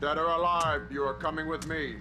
Dead or alive, you are coming with me.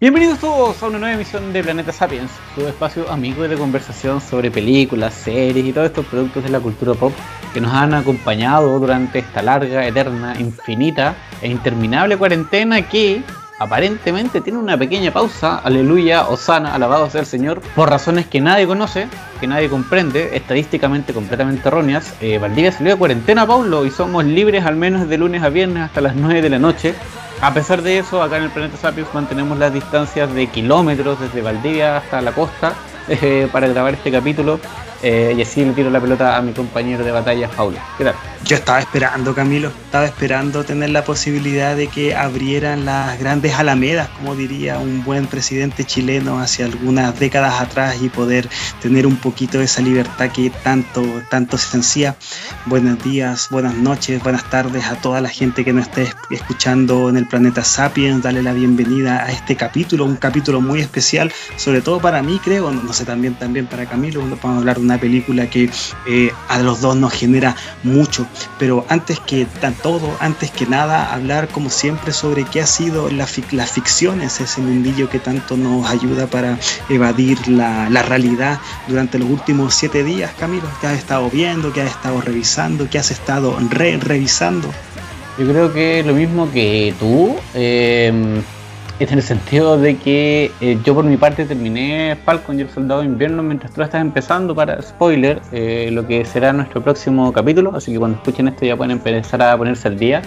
Bienvenidos todos a una nueva emisión de Planeta Sapiens, su espacio amigo de conversación sobre películas, series y todos estos productos de la cultura pop que nos han acompañado durante esta larga, eterna, infinita e interminable cuarentena que aparentemente tiene una pequeña pausa, aleluya, osana, alabado sea el Señor, por razones que nadie conoce, que nadie comprende, estadísticamente completamente erróneas. Eh, Valdivia salió de cuarentena, Paulo, y somos libres al menos de lunes a viernes hasta las 9 de la noche. A pesar de eso, acá en el planeta Sapiens mantenemos las distancias de kilómetros desde Valdivia hasta la costa eh, para grabar este capítulo. Eh, y así le tiro la pelota a mi compañero de batalla, Paulo. ¿Qué tal? Yo estaba esperando, Camilo, estaba esperando tener la posibilidad de que abrieran las grandes alamedas, como diría un buen presidente chileno hace algunas décadas atrás y poder tener un poquito de esa libertad que tanto, tanto se ansía. Buenos días, buenas noches, buenas tardes a toda la gente que nos esté escuchando en el planeta Sapiens. Dale la bienvenida a este capítulo, un capítulo muy especial, sobre todo para mí, creo, no, sé, también, también para Camilo, vamos a hablar de una película que eh, a los dos nos genera mucho pero antes que todo, antes que nada, hablar como siempre sobre qué ha sido la las ficciones, ese mundillo que tanto nos ayuda para evadir la, la realidad durante los últimos siete días, Camilo, que has estado viendo, que has estado revisando, que has estado re revisando. Yo creo que lo mismo que tú. Eh en el sentido de que eh, yo por mi parte terminé Falcon y el Soldado de Invierno mientras tú estás empezando para spoiler eh, lo que será nuestro próximo capítulo, así que cuando escuchen esto ya pueden empezar a ponerse al día.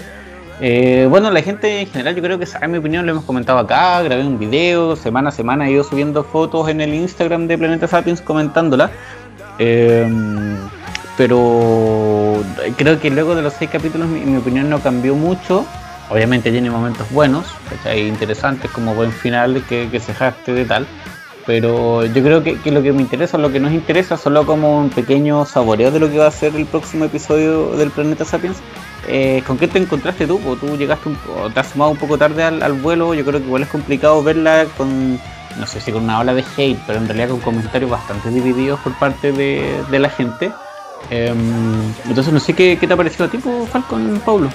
Eh, bueno, la gente en general yo creo que sabe mi opinión, lo hemos comentado acá, grabé un video, semana a semana he ido subiendo fotos en el Instagram de Planeta Sapiens comentándola. pero creo que luego de los seis capítulos mi opinión no cambió mucho. Obviamente tiene momentos buenos, interesantes como buen final que, se jacte de tal. Pero yo creo que, lo que me interesa, lo que nos interesa, solo como un pequeño saboreo de lo que va a ser el próximo episodio del Planeta Sapiens. Eh, ¿Con qué te encontraste tú? ¿O tú llegaste un, te has sumado un poco tarde al, vuelo? Yo creo que igual es complicado verla con, no sé si con una ola de hate, pero en realidad con comentarios bastante divididos por parte de, la gente. Em, entonces no sé qué, qué te ha parecido a ti, Falcon, Paulo.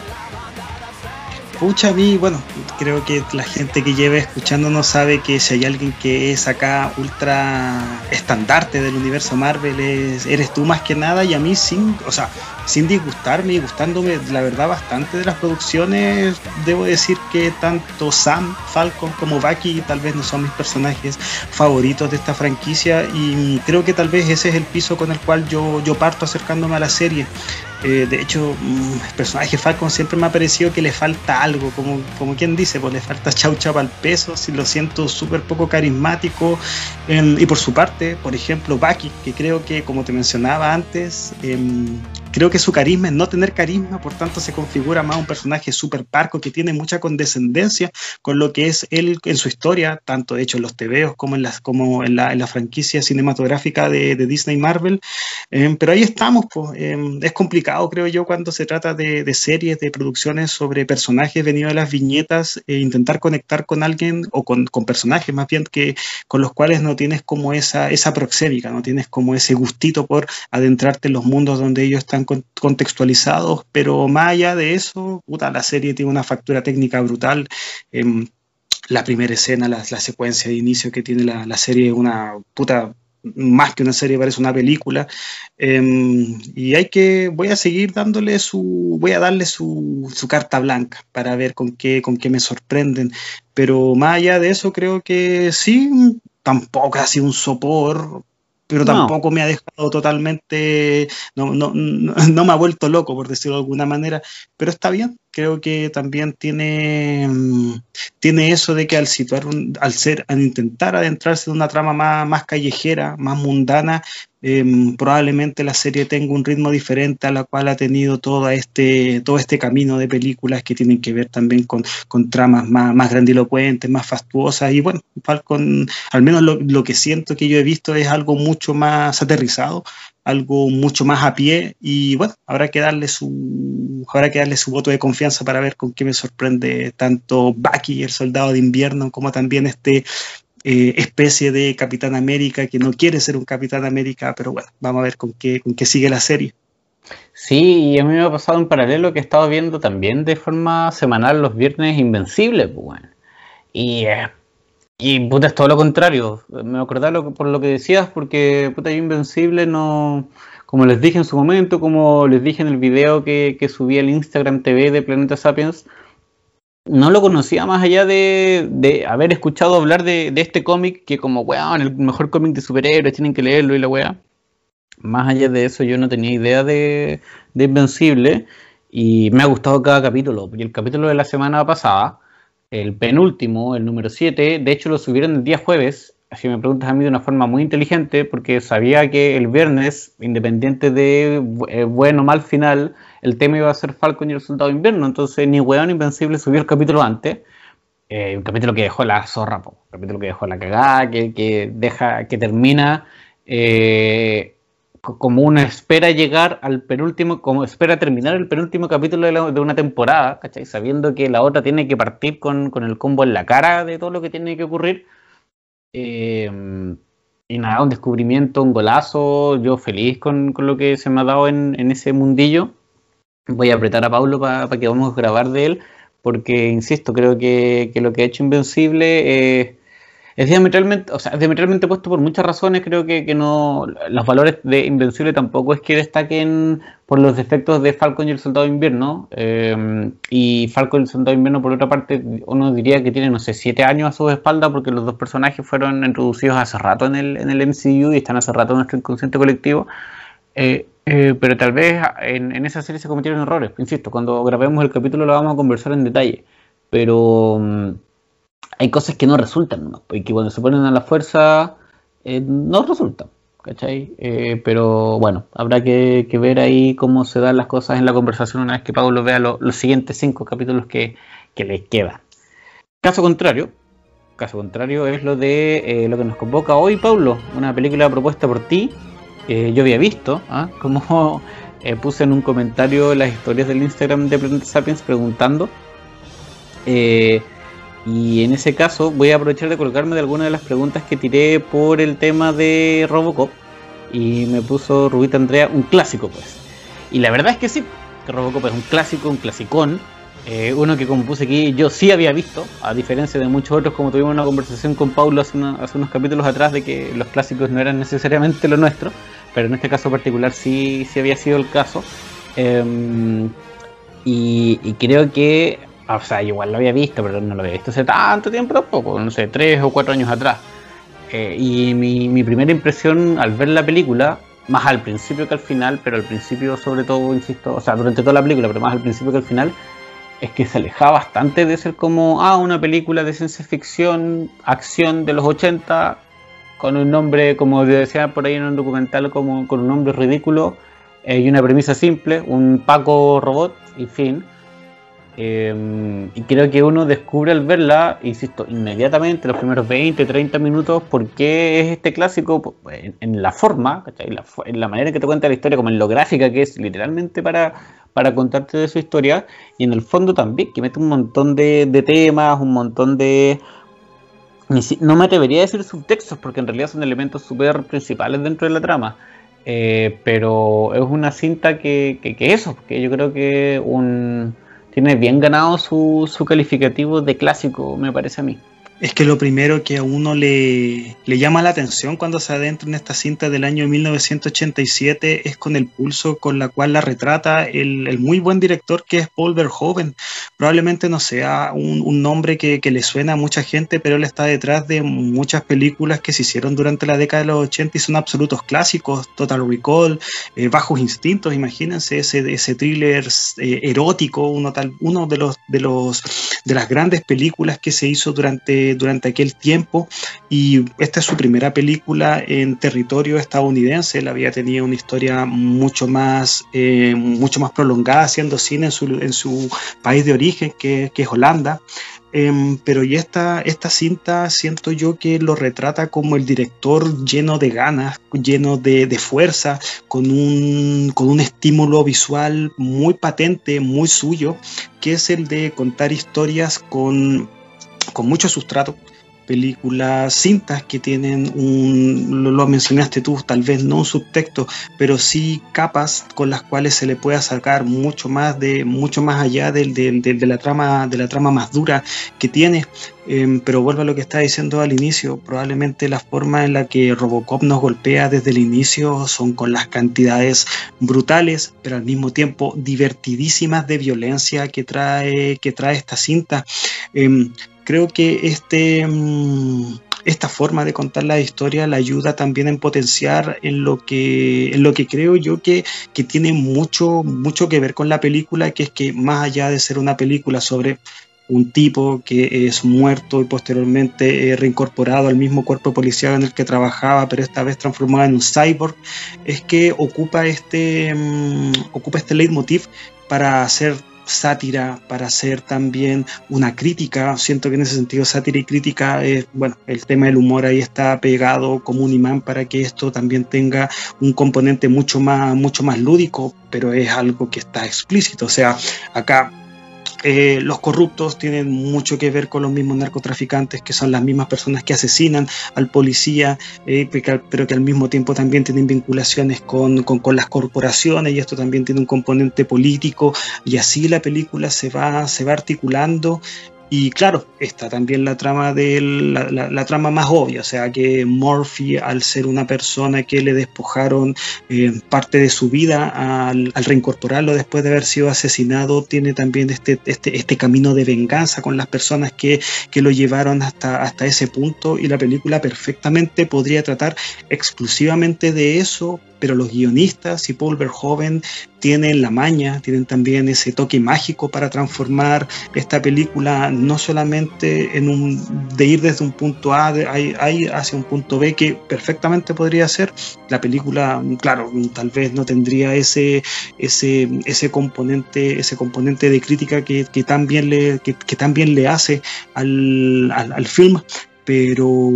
Pucha, a mí, bueno, creo que la gente que lleve escuchándonos sabe que si hay alguien que es acá ultra estandarte del universo Marvel, eres tú más que nada, y a mí sin, o sea, sin disgustarme y gustándome, la verdad, bastante de las producciones, debo decir que tanto Sam, Falcon como Bucky tal vez no son mis personajes favoritos de esta franquicia, y creo que tal vez ese es el piso con el cual yo, yo parto acercándome a la serie. Eh, de hecho, mm, el personaje Falcon siempre me ha parecido que le falta algo, como, como quien dice, pues le falta chau chau al peso, si lo siento súper poco carismático. y por su parte, por ejemplo, Bucky, que creo que, como te mencionaba antes, em, creo que su carisma es no tener carisma, por tanto se configura más un personaje súper parco que tiene mucha condescendencia con lo que es él en su historia, tanto de hecho en los tebeos como en, las, como en, la, en la franquicia cinematográfica de, de Disney Marvel. Em, pero ahí estamos, pues. Em, es complicado, creo yo, cuando se trata de, series, de producciones sobre personajes venidos de las viñetas, e intentar conectar con alguien o con, personajes más bien que con los cuales no tienes como esa, esa proxémica, no tienes como ese gustito por adentrarte en los mundos donde ellos están contextualizados, pero más allá de eso, puta, la serie tiene una factura técnica brutal. Em, la primera escena, la, secuencia de inicio que tiene la, serie, una puta más que una serie, parece una película. Em, y hay que, voy a seguir dándole su, voy a darle su, su, carta blanca para ver con qué, con qué me sorprenden. Pero más allá de eso, creo que sí, tampoco ha sido un sopor pero tampoco me ha dejado totalmente, no, no, no, me ha vuelto loco, por decirlo de alguna manera, pero está bien, creo que también tiene, mm, tiene eso de que al situar, al ser, al intentar adentrarse en una trama más, más callejera, más mundana, Em, probablemente la serie tenga un ritmo diferente a la cual ha tenido todo este, todo este camino de películas que tienen que ver también con, con tramas más, más, grandilocuentes, más fastuosas. Y bueno, Falcon, al menos lo, lo, que siento que yo he visto es algo mucho más aterrizado, algo mucho más a pie. Y bueno, habrá que darle su, habrá que darle su voto de confianza para ver con qué me sorprende tanto Bucky, el soldado de invierno, como también este eh, especie de Capitán América que no quiere ser un Capitán América, pero bueno, vamos a ver con qué, con qué sigue la serie. Sí, y a mí me ha pasado en paralelo que he estado viendo también de forma semanal los viernes Invencibles, pues, bueno. Y, eh, y puta, es todo lo contrario. Me acordaba por lo que decías, porque puta, Invencible no. Como les dije en su momento, como les dije en el video que, que subí al Instagram TV de Planeta Sapiens, no lo conocía más allá de, haber escuchado hablar de, este cómic, que como, weón, el mejor cómic de superhéroes, tienen que leerlo y la weá. Más allá de eso, yo no tenía idea de, de Invencible y me ha gustado cada capítulo. Y el capítulo de la semana pasada, el penúltimo, el número 7, de hecho lo subieron el día jueves si me preguntas a mí de una forma muy inteligente, porque sabía que el viernes, independiente de eh, bueno o mal final, el tema iba a ser Falcon y el Soldado de Invierno. Entonces, ni Weón Invencible subió el capítulo antes. Eh, un capítulo que dejó la zorra, un capítulo que dejó la cagada, que, deja, que termina eh, como una espera llegar al penúltimo, como espera terminar el penúltimo capítulo de, una temporada, ¿cachai? Sabiendo que la otra tiene que partir con, con el combo en la cara de todo lo que tiene que ocurrir eh, y nada, un descubrimiento, un golazo. Yo feliz con, lo que se me ha dado en, ese mundillo. Voy a apretar a Pablo para que vamos a grabar de él, porque insisto, creo que, lo que ha hecho Invencible es es diametralmente, o sea, diametralmente puesto por muchas razones. Creo que, que, no. Los valores de Invencible tampoco es que destaquen por los defectos de Falcon y el Soldado de Invierno. Eh, y Falcon y el Soldado de Invierno, por otra parte, uno diría que tiene, no sé, siete años a su espalda, porque los dos personajes fueron introducidos hace rato en el, en el MCU y están hace rato en nuestro inconsciente colectivo. Eh, eh, pero tal vez en, en, esa serie se cometieron errores. Insisto, cuando grabemos el capítulo lo vamos a conversar en detalle. Pero mm, hay cosas que no resultan, ¿no? y que cuando se ponen a la fuerza eh, no resultan, ¿cachai? Eh, pero bueno, habrá que, ver ahí cómo se dan las cosas en la conversación una vez que Pablo vea los siguientes cinco capítulos que, que les quedan. Caso contrario, caso contrario es lo de eh, lo que nos convoca hoy, Pablo, una película propuesta por ti. yo había visto, ¿ah? como puse en un comentario las historias del Instagram de Planet Sapiens preguntando. Eh, y en ese caso voy a aprovechar de colgarme de algunas de las preguntas que tiré por el tema de Robocop. Y me puso Rubita Andrea un clásico, pues. Y la verdad es que sí, que Robocop es un clásico, un clasicón. Eh, uno que como puse aquí yo sí había visto, a diferencia de muchos otros, como tuvimos una conversación con Paulo hace, unos capítulos atrás de que los clásicos no eran necesariamente lo nuestro, pero en este caso particular sí, sí había sido el caso. Em, y, creo que o sea, igual lo había visto, pero no lo había visto hace tanto tiempo tampoco, no sé, tres o cuatro años atrás. Eh, y mi, mi, primera impresión al ver la película, más al principio que al final, pero al principio sobre todo, insisto, o sea, durante toda la película, pero más al principio que al final, es que se alejaba bastante de ser como, ah, una película de ciencia ficción, acción de los 80, con un nombre, como decía por ahí en un documental, como con un nombre ridículo eh, y una premisa simple, un Paco robot y fin Em, y creo que uno descubre al verla, insisto, inmediatamente, los primeros 20, 30 minutos, por qué es este clásico en, la forma, en la manera en que te cuenta la historia, como en lo gráfica que es literalmente para, para contarte de su historia, y en el fondo también, que mete un montón de, temas, un montón de... No me atrevería a decir subtextos, porque en realidad son elementos súper principales dentro de la trama. Eh, pero es una cinta que, que, que eso, que yo creo que un tiene bien ganado su, su calificativo de clásico, me parece a mí. Es que lo primero que a uno le, llama la atención cuando se adentra en esta cinta del año 1987 es con el pulso con la cual la retrata el, muy buen director que es Paul Verhoeven. Probablemente no sea un, nombre que, le suena a mucha gente, pero él está detrás de muchas películas que se hicieron durante la década de los 80 y son absolutos clásicos. Total Recall, eh, Bajos Instintos, imagínense ese, ese thriller eh, erótico, uno, tal, uno de, los, de, los, de las grandes películas que se hizo durante durante aquel tiempo y esta es su primera película en territorio estadounidense. Él había tenido una historia mucho más, eh, mucho más prolongada haciendo cine en su, en su país de origen, que, es Holanda. Em, pero esta, esta cinta siento yo que lo retrata como el director lleno de ganas, lleno de, de fuerza, con un, con un estímulo visual muy patente, muy suyo, que es el de contar historias con con mucho sustrato, películas cintas que tienen un, lo, mencionaste tú, tal vez no un subtexto, pero sí capas con las cuales se le pueda sacar mucho más de mucho más allá de, la trama de la trama más dura que tiene. Em, pero vuelvo a lo que estaba diciendo al inicio, probablemente la forma en la que Robocop nos golpea desde el inicio son con las cantidades brutales, pero al mismo tiempo divertidísimas de violencia que trae, que trae esta cinta. Em, creo que este, mm, esta forma de contar la historia la ayuda también en potenciar en lo que, en lo que creo yo que, que tiene mucho, mucho que ver con la película, que es que más allá de ser una película sobre un tipo que es muerto y posteriormente reincorporado al mismo cuerpo policial en el que trabajaba, pero esta vez transformado en un cyborg, es que ocupa este, mm, ocupa este leitmotiv para hacer sátira, para hacer también una crítica. Siento que en ese sentido sátira y crítica es, bueno, el tema del humor ahí está pegado como un imán para que esto también tenga un componente mucho más, mucho más lúdico, pero es algo que está explícito. O sea, acá eh, los corruptos tienen mucho que ver con los mismos narcotraficantes, que son las mismas personas que asesinan al policía, eh, pero que al mismo tiempo también tienen vinculaciones con, con, las corporaciones y esto también tiene un componente político y así la película se va, se va articulando y claro, está también la trama de la, trama más obvia, o sea que Murphy, al ser una persona que le despojaron eh, parte de su vida al, reincorporarlo después de haber sido asesinado, tiene también este, este, este camino de venganza con las personas que, que, lo llevaron hasta, hasta ese punto. Y la película perfectamente podría tratar exclusivamente de eso, pero los guionistas y Paul Verhoeven tienen la maña, tienen también ese toque mágico para transformar esta película no solamente en un de ir desde un punto A hacia un punto B que perfectamente podría ser la película, claro, tal vez no tendría ese ese ese componente ese componente de crítica que, que tan bien le que, le hace al, al, al film pero,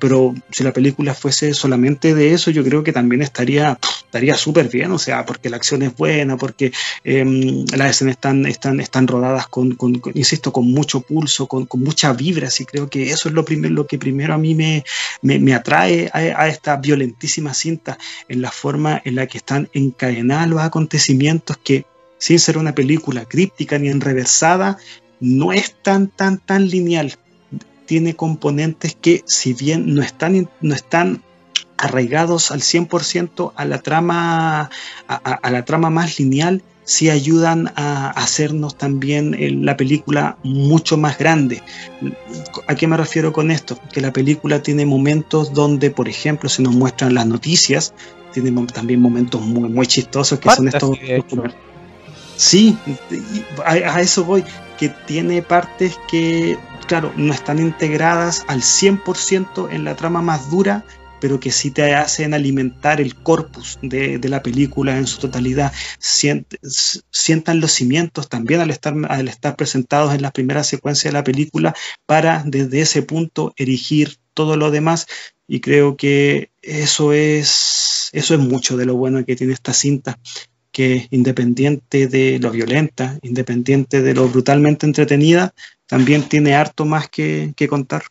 pero si la película fuese solamente de eso, yo creo que también estaría estaría súper bien, o sea, porque la acción es buena, porque em, las escenas están, están, están rodadas con, insisto, con mucho pulso, con, con, mucha vibra, así creo que eso es lo, primero lo que primero a mí me, me, me atrae a, esta violentísima cinta, en la forma en la que están encadenados los acontecimientos que, sin ser una película críptica ni enrevesada, no es tan, tan, tan lineal tiene componentes que si bien no están, no están arraigados al 100% a la trama a, la trama más lineal sí ayudan a hacernos también la película mucho más grande. ¿A qué me refiero con esto? Que la película tiene momentos donde, por ejemplo, se nos muestran las noticias, tiene también momentos muy, muy chistosos que son estos... Sí, a eso voy, que tiene partes que claro, no están integradas al 100% en la trama más dura, pero que sí te hacen alimentar el corpus de, la película en su totalidad. sientan los cimientos también al estar, presentados en la primera secuencia de la película para desde ese punto erigir todo lo demás y creo que eso es, eso es mucho de lo bueno que tiene esta cinta que independiente de lo violenta, independiente de lo brutalmente entretenida, también tiene harto más que, contar.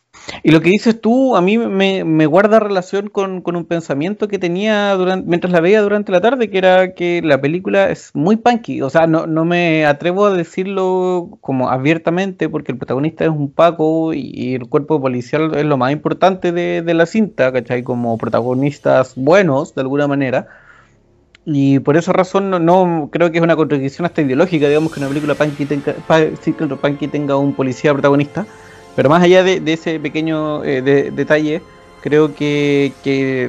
Y lo que dices tú a mí me, guarda relación con, un pensamiento que tenía durante, mientras la veía durante la tarde, que era que la película es muy punky. O sea, no, me atrevo a decirlo como abiertamente porque el protagonista es un Paco y, el cuerpo policial es lo más importante de, de la cinta, ¿cachai? Como protagonistas buenos, de alguna manera y por esa razón no, creo que es una contradicción hasta ideológica, digamos, que una película punky tenga, tenga un policía protagonista. Pero más allá de, ese pequeño eh, detalle, creo que,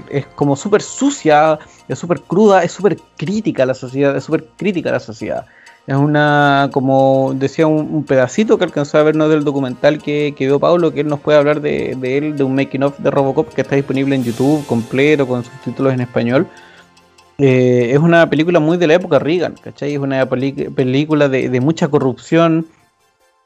es como súper sucia, es súper cruda, es súper crítica a la sociedad, es súper crítica a la sociedad. Es una, como decía, un, pedacito que alcanzó a vernos del documental que, que vio Pablo, que él nos puede hablar de, de él, de un making of de Robocop que está disponible en YouTube completo, con subtítulos en español eh, es una película muy de la época Reagan, ¿cachai? Es una película de, mucha corrupción.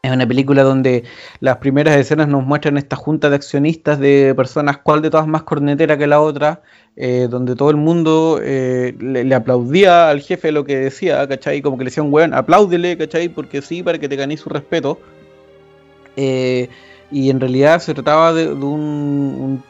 Es una película donde las primeras escenas nos muestran esta junta de accionistas de personas, cuál de todas más cornetera que la otra, eh, donde todo el mundo eh, le, aplaudía al jefe lo que decía, ¿cachai? Como que le decían, weón, apláudele, ¿cachai? Porque sí, para que te ganes su respeto. y en realidad se trataba de, un,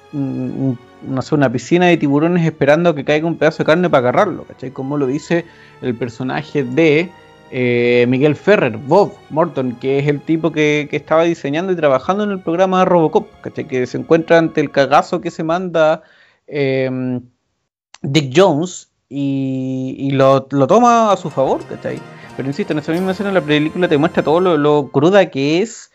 una piscina de tiburones esperando que caiga un pedazo de carne para agarrarlo, ¿cachai? Como lo dice el personaje de eh, Miguel Ferrer, Bob Morton, que es el tipo que, estaba diseñando y trabajando en el programa de Robocop, ¿cachai? Que se encuentra ante el cagazo que se manda em, Dick Jones y, lo, toma a su favor, ¿cachai? Pero insisto, en esa misma escena la película te muestra todo lo, cruda que es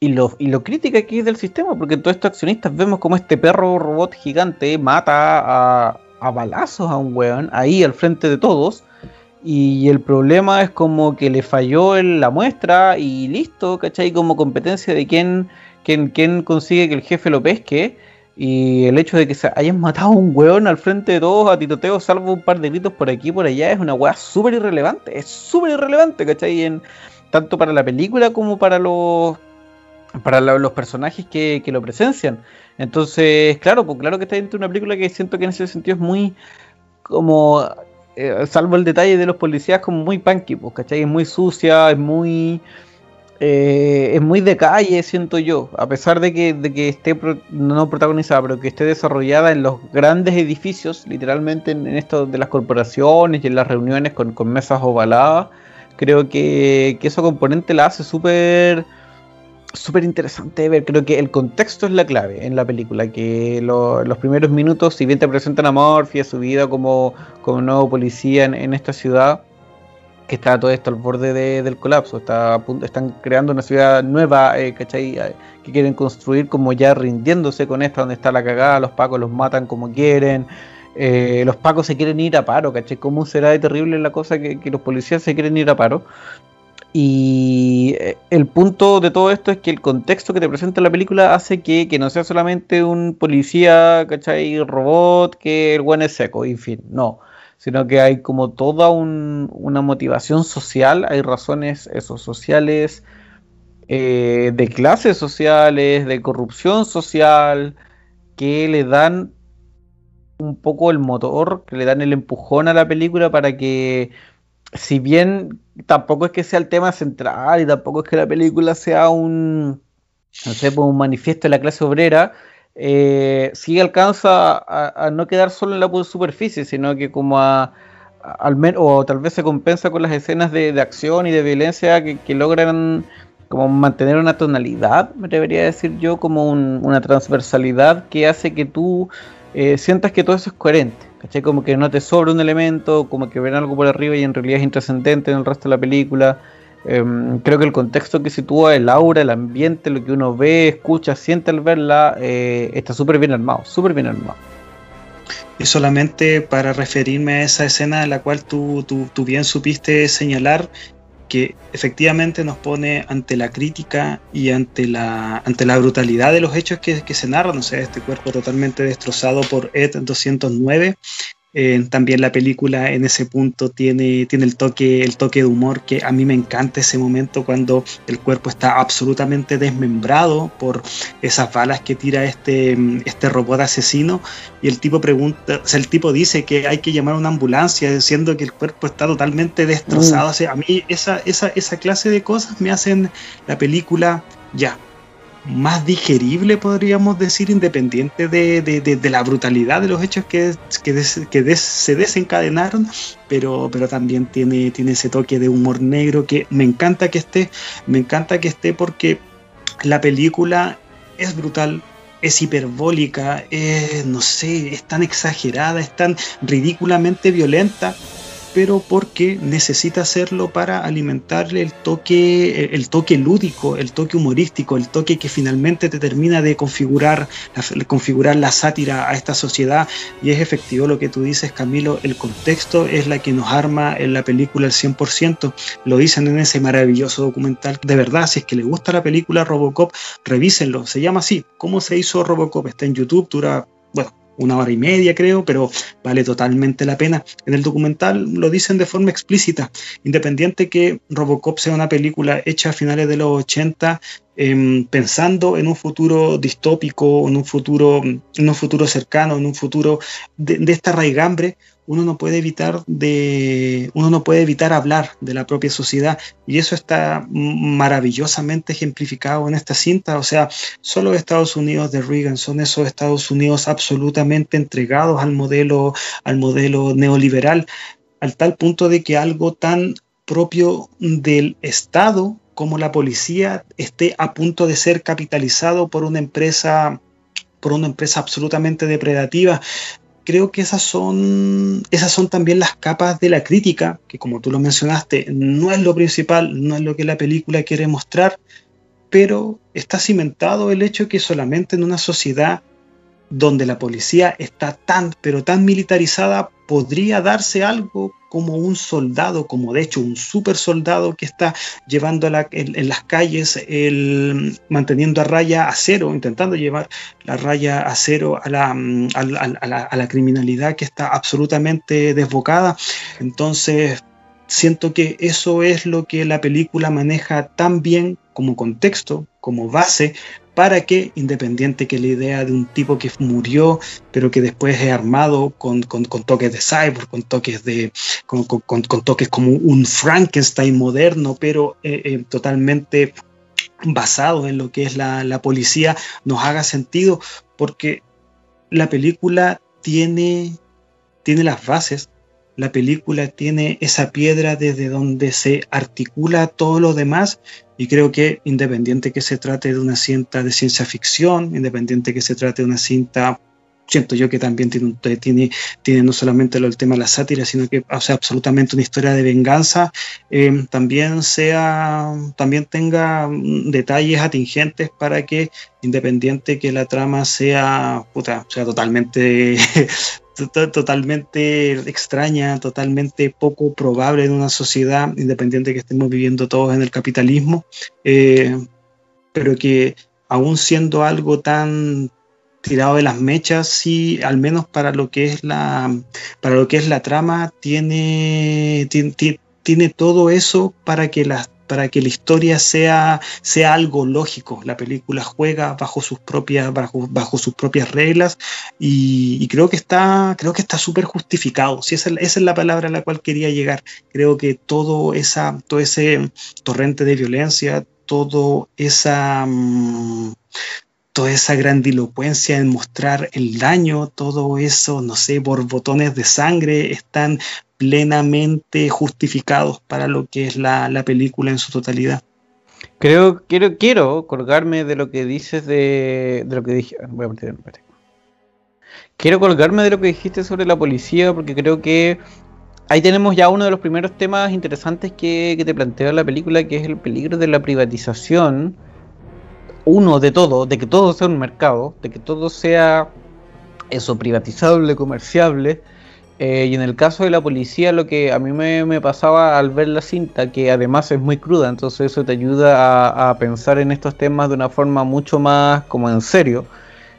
y lo, y lo crítica que es del sistema, porque todos estos accionistas vemos como este perro robot gigante mata a, a balazos a un weón ahí al frente de todos. Y el problema es como que le falló en la muestra y listo, ¿cachai? Como competencia de quién, quién, quién consigue que el jefe lo pesque. Y el hecho de que se hayan matado a un weón al frente de todos a tiroteo, salvo un par de gritos por aquí y por allá, es una weá súper irrelevante. Es súper irrelevante, ¿cachai? En, tanto para la película como para los para los personajes que, lo presencian. Entonces, claro, pues claro que está dentro de una película que siento que en ese sentido es muy como, eh, salvo el detalle de los policías, como muy punky, pues, ¿cachai? Es muy sucia, es muy eh, es muy de calle, siento yo, a pesar de que, de que esté no protagonizada, pero que esté desarrollada en los grandes edificios, literalmente en, esto de las corporaciones y en las reuniones con, mesas ovaladas, creo que, que eso componente la hace súper súper interesante de ver. Creo que el contexto es la clave en la película. Que los primeros minutos, si bien te presentan a Morphy, a su vida como, como nuevo policía en esta ciudad, que está todo esto al borde del colapso. Está, están creando una ciudad nueva, eh, ¿cachai? Eh, que quieren construir como ya rindiéndose con esta, donde está la cagada, los pacos los matan como quieren. Eh, los pacos se quieren ir a paro, ¿cachai? ¿Cómo será de terrible la cosa que, los policías se quieren ir a paro? Y el punto de todo esto es que el contexto que te presenta la película hace que, que no sea solamente un policía, ¿cachai? Robot, que el buen es seco, en fin, no sino que hay como toda una motivación social, hay razones esos sociales, eh, de clases sociales, de corrupción social, que le dan un poco el motor, que le dan el empujón a la película para que, si bien tampoco es que sea el tema central y tampoco es que la película sea un, no sé, pues un manifiesto de la clase obrera, eh, sí alcanza a, no quedar solo en la superficie, sino que como a, al menos, o tal vez se compensa con las escenas de, acción y de violencia que, logran como mantener una tonalidad, me debería decir yo, como una transversalidad que hace que tú eh, sientas que todo eso es coherente, Como que no te sobra un elemento, como que ven algo por arriba y en realidad es intrascendente en el resto de la película. Em, creo que el contexto que sitúa, el aura, el ambiente, lo que uno ve, escucha, siente al verla, eh, está súper bien armado, súper bien armado. Y solamente para referirme a esa escena en la cual tú, tú, bien supiste señalar que efectivamente nos pone ante la crítica y ante la, ante la brutalidad de los hechos que, se narran, o sea, este cuerpo totalmente destrozado por Ed 209, eh, también la película en ese punto tiene, tiene el, toque, el toque de humor que a mí me encanta ese momento cuando el cuerpo está absolutamente desmembrado por esas balas que tira este, este robot asesino y el tipo pregunta, o sea, el tipo dice que hay que llamar a una ambulancia diciendo que el cuerpo está totalmente destrozado. Mm. a mí esa, esa, esa clase de cosas me hacen la película ya, más digerible, podríamos decir, independiente de, la brutalidad de los hechos que, que, se desencadenaron, pero, pero también tiene, tiene ese toque de humor negro que me encanta que esté, me encanta que esté porque la película es brutal, es hiperbólica, no sé, es tan exagerada, es tan ridículamente violenta pero porque necesita hacerlo para alimentarle el toque, el toque lúdico, el toque humorístico, el toque que finalmente te termina de configurar, la, configurar la sátira a esta sociedad. Y es efectivo lo que tú dices, Camilo, el contexto es la que nos arma en la película al 100%. Lo dicen en ese maravilloso documental. De verdad, si es que le gusta la película Robocop, revísenlo. Se llama así. ¿Cómo se hizo Robocop? Está en YouTube, dura, bueno, una hora y media creo, pero vale totalmente la pena. En el documental lo dicen de forma explícita, independiente que Robocop sea una película hecha a finales de los 80, em, pensando en un futuro distópico, en un futuro, en un futuro cercano, en un futuro de, esta raigambre, uno no puede evitar de uno no puede evitar hablar de la propia sociedad. Y eso está maravillosamente ejemplificado en esta cinta. O sea solo Estados Unidos de Reagan son esos Estados Unidos absolutamente entregados al modelo al modelo neoliberal al tal punto de que algo tan propio del Estado como la policía esté a punto de ser capitalizado por una empresa por una empresa absolutamente depredativa. Creo que esas son, esas son también las capas de la crítica, que como tú lo mencionaste, no es lo principal, no es lo que la película quiere mostrar, pero está cimentado el hecho que solamente en una sociedad donde la policía está tan, pero tan militarizada, podría darse algo como un soldado, como de hecho un super soldado que está llevando en, las calles, el, manteniendo a raya a cero, intentando llevar la raya a cero a la, a la criminalidad que está absolutamente desbocada. Entonces, siento que eso es lo que la película maneja tan bien como contexto, como base, para que, independiente que la idea de un tipo que murió, pero que después es armado con, toques de cyborg, con toques de con, toques como un Frankenstein moderno, pero eh, eh, totalmente basado en lo que es la, la policía, nos haga sentido, porque la película tiene, tiene las bases la película tiene esa piedra desde donde se articula todo lo demás y creo que independiente que se trate de una cinta de ciencia ficción, independiente que se trate de una cinta, siento yo que también tiene, no solamente el tema de la sátira, sino que sea, absolutamente una historia de venganza, eh, también sea, también tenga detalles atingentes para que independiente que la trama sea, sea totalmente totalmente extraña, totalmente poco probable en una sociedad independiente que estemos viviendo todos en el capitalismo, eh, pero que aún siendo algo tan tirado de las mechas, sí, al menos para lo que es la, para lo que es la trama, tiene, tiene, tiene todo eso para que las para que la historia sea, sea algo lógico. La película juega bajo sus propias, bajo, bajo sus propias reglas y, creo que está, súper justificado. Si esa, esa, es la palabra a la cual quería llegar. Creo que todo esa, todo ese torrente de violencia, todo esa mm, toda esa grandilocuencia en mostrar el daño, todo eso, no sé, borbotones de sangre, están plenamente justificados para lo que es la, película en su totalidad. Creo, quiero, quiero colgarme de lo que dices de, de lo que dije. Voy a Quiero colgarme de lo que dijiste sobre la policía porque creo que ahí tenemos ya uno de los primeros temas interesantes que, que te plantea la película, que es el peligro de la privatización. Uno de todo, de que todo sea un mercado, de que todo sea eso, privatizable, comerciable eh, y en el caso de la policía, lo que a mí me, pasaba al ver la cinta, que además es muy cruda, entonces eso te ayuda a, pensar en estos temas de una forma mucho más como en serio,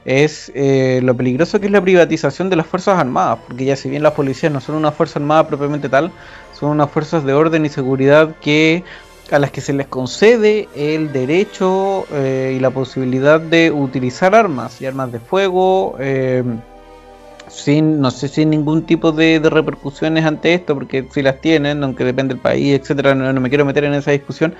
es eh, lo peligroso que es la privatización de las Fuerzas Armadas, porque ya si bien las policías no son una fuerza armada propiamente tal, son unas fuerzas de orden y seguridad que a las que se les concede el derecho eh, y la posibilidad de utilizar armas y armas de fuego sin, no sé, sin ningún tipo de, repercusiones ante esto, porque si las tienen, aunque depende del país, etcétera, no, me quiero meter en esa discusión,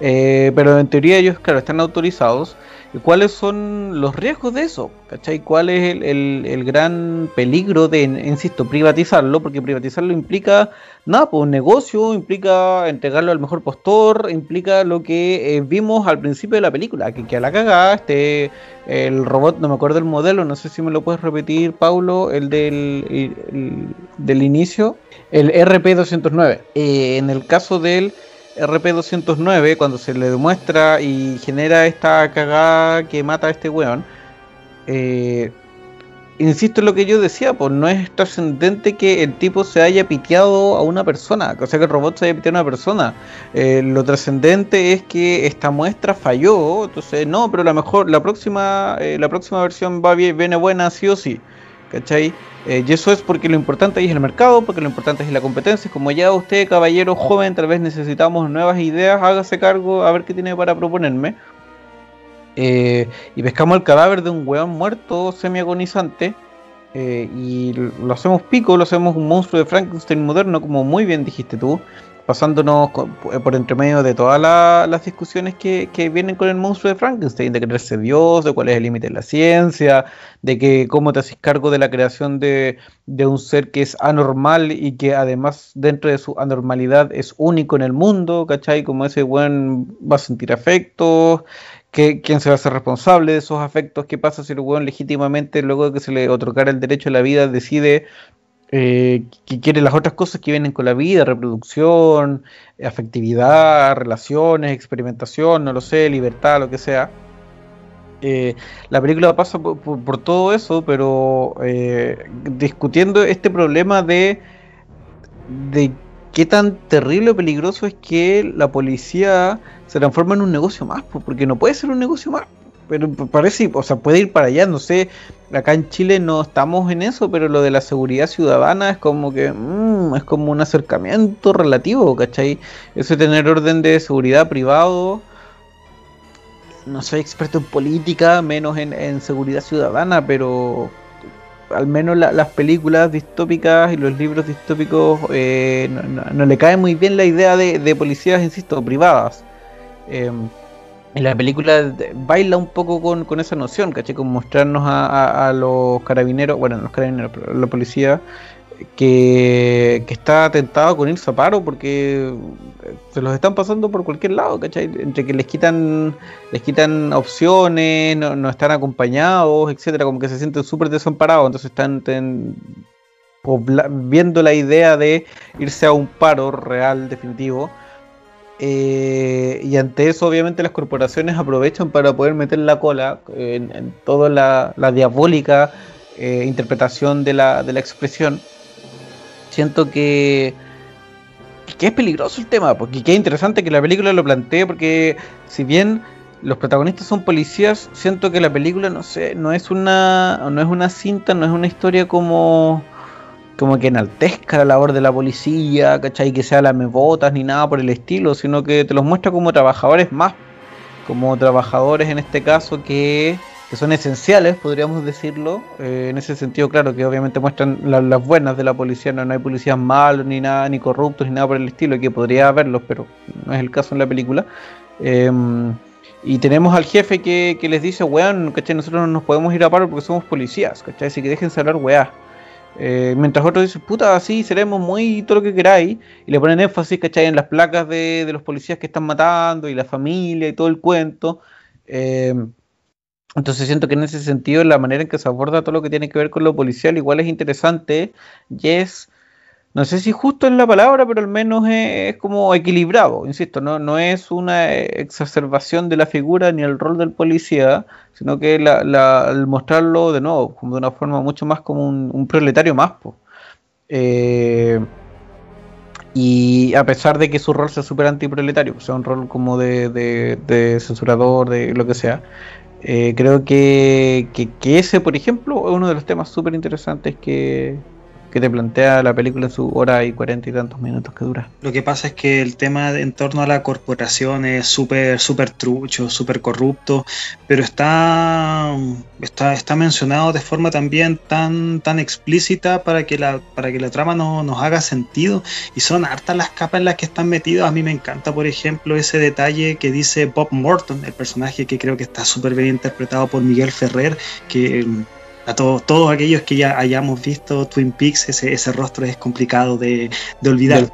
eh, pero en teoría ellos, claro, están autorizados. ¿Cuáles son los riesgos de eso? ¿Cachai? ¿Cuál es el, gran peligro de, insisto, privatizarlo? Porque privatizarlo implica, nada, pues un negocio, implica entregarlo al mejor postor, implica lo que eh, vimos al principio de la película, que, que a la cagada, este, el robot, no me acuerdo el modelo, no sé si me lo puedes repetir, Paulo, el del, del inicio, el RP209. Eh, en el caso del RP209, cuando se le demuestra y genera esta cagada que mata a este weón, eh, insisto en lo que yo decía, pues no es trascendente que el tipo se haya piteado a una persona, o sea que el robot se haya piteado a una persona. Eh, lo trascendente es que esta muestra falló, entonces no, pero la mejor, la próxima, eh, la próxima versión va bien, viene buena sí o sí. ¿Cachai? Eh, y eso es porque lo importante ahí es el mercado, porque lo importante es la competencia. Como ya usted, caballero joven, tal vez necesitamos nuevas ideas, hágase cargo a ver qué tiene para proponerme. Eh, y pescamos el cadáver de un weón muerto semi-agonizante. Eh, y lo hacemos pico, lo hacemos un monstruo de Frankenstein moderno, como muy bien dijiste tú pasándonos por entre medio de todas las discusiones que, vienen con el monstruo de Frankenstein, de creerse Dios, de cuál es el límite de la ciencia, de que cómo te haces cargo de la creación de, un ser que es anormal y que además dentro de su anormalidad es único en el mundo, ¿cachai? Como ese buen va a sentir afectos, que, quién se va a hacer responsable de esos afectos, qué pasa si el buen legítimamente, luego de que se le otorgara el derecho a la vida, decide eh, que quiere las otras cosas que vienen con la vida, reproducción, afectividad, relaciones, experimentación, no lo sé, libertad, lo que sea. Eh, la película pasa por, todo eso, pero eh, discutiendo este problema de, de qué tan terrible o peligroso es que la policía se transforma en un negocio más, porque no puede ser un negocio más pero parece, o sea, puede ir para allá, no sé, acá en Chile no estamos en eso, pero lo de la seguridad ciudadana es como que, mm, es como un acercamiento relativo, ¿cachai? Eso de tener orden de seguridad privado, no soy experto en política, menos en, seguridad ciudadana, pero al menos las películas distópicas y los libros distópicos eh, no, le cae muy bien la idea de, policías, insisto, privadas. Em, en la película baila un poco con, esa noción, ¿caché? Como mostrarnos a, los carabineros, bueno, los carabineros, la policía, que, está tentado con irse a paro porque se los están pasando por cualquier lado, ¿cachai? Entre que les quitan, les quitan opciones, no, están acompañados, etcétera, como que se sienten súper desamparados, entonces están viendo la idea de irse a un paro real, definitivo eh, y ante eso, obviamente, las corporaciones aprovechan para poder meter la cola en, toda la, diabólica eh, interpretación de la, de la, expresión. Siento que, que es peligroso el tema, porque que es interesante que la película lo plantee, porque si bien los protagonistas son policías, siento que la película, no sé, no es una, no es una cinta, no es una historia como como que enaltezca la labor de la policía, ¿cachai? Que sea la botas ni nada por el estilo, sino que te los muestra como trabajadores más, como trabajadores en este caso que, son esenciales, podríamos decirlo. Eh, en ese sentido, claro, que obviamente muestran las buenas de la policía, no, hay policías malos ni nada, ni corruptos ni nada por el estilo, que podría haberlos, pero no es el caso en la película. Em, y tenemos al jefe que, les dice, weón, ¿cachai? Nosotros no nos podemos ir a paro porque somos policías, ¿cachai? Así que déjense hablar, weá. Eh, mientras otros dicen, puta, así seremos muy todo lo que queráis. Y le ponen énfasis, ¿cachai? En las placas de, los policías que están matando y la familia y todo el cuento. Eh, entonces siento que en ese sentido la manera en que se aborda todo lo que tiene que ver con lo policial igual es interesante y es no sé si justo es la palabra, pero al menos es, como equilibrado, insisto, no, no es una exacerbación de la figura ni el rol del policía, sino que la, al mostrarlo de nuevo, como de una forma mucho más como un, proletario más. Eh, y a pesar de que su rol sea súper antiproletario, sea un rol como de, censurador, de lo que sea, eh, creo que, que ese, por ejemplo, es uno de los temas súper interesantes que, que te plantea la película su hora y cuarenta y tantos minutos que dura. Lo que pasa es que el tema en torno a la corporación es súper, súper trucho, súper corrupto, pero está, está, está mencionado de forma también tan, tan explícita para que la, para que la trama no, nos haga sentido y son hartas las capas en las que están metidos. A mí me encanta, por ejemplo, ese detalle que dice Bob Morton, el personaje que creo que está súper bien interpretado por Miguel Ferrer, que a todos, todos aquellos que ya hayamos visto Twin Peaks, ese, ese rostro es complicado de, olvidar.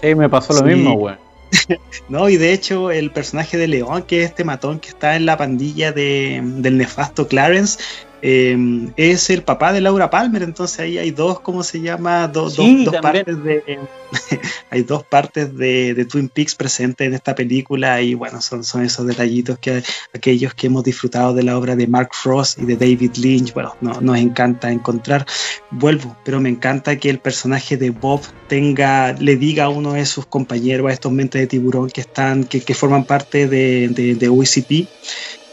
Sí, me pasó lo mismo, güey. no, y de hecho el personaje de León, que es este matón que está en la pandilla de, del nefasto Clarence, Em, es el papá de Laura Palmer, entonces ahí hay dos, ¿cómo se llama? dos, partes de hay dos partes de, Twin Peaks presentes en esta película y bueno, son, son esos detallitos que aquellos que hemos disfrutado de la obra de Mark Frost y de David Lynch, bueno, no, nos encanta encontrar. Vuelvo, pero me encanta que el personaje de Bob tenga, le diga a uno de sus compañeros, a estos mentes de tiburón que están, que, forman parte de, de, de UCP,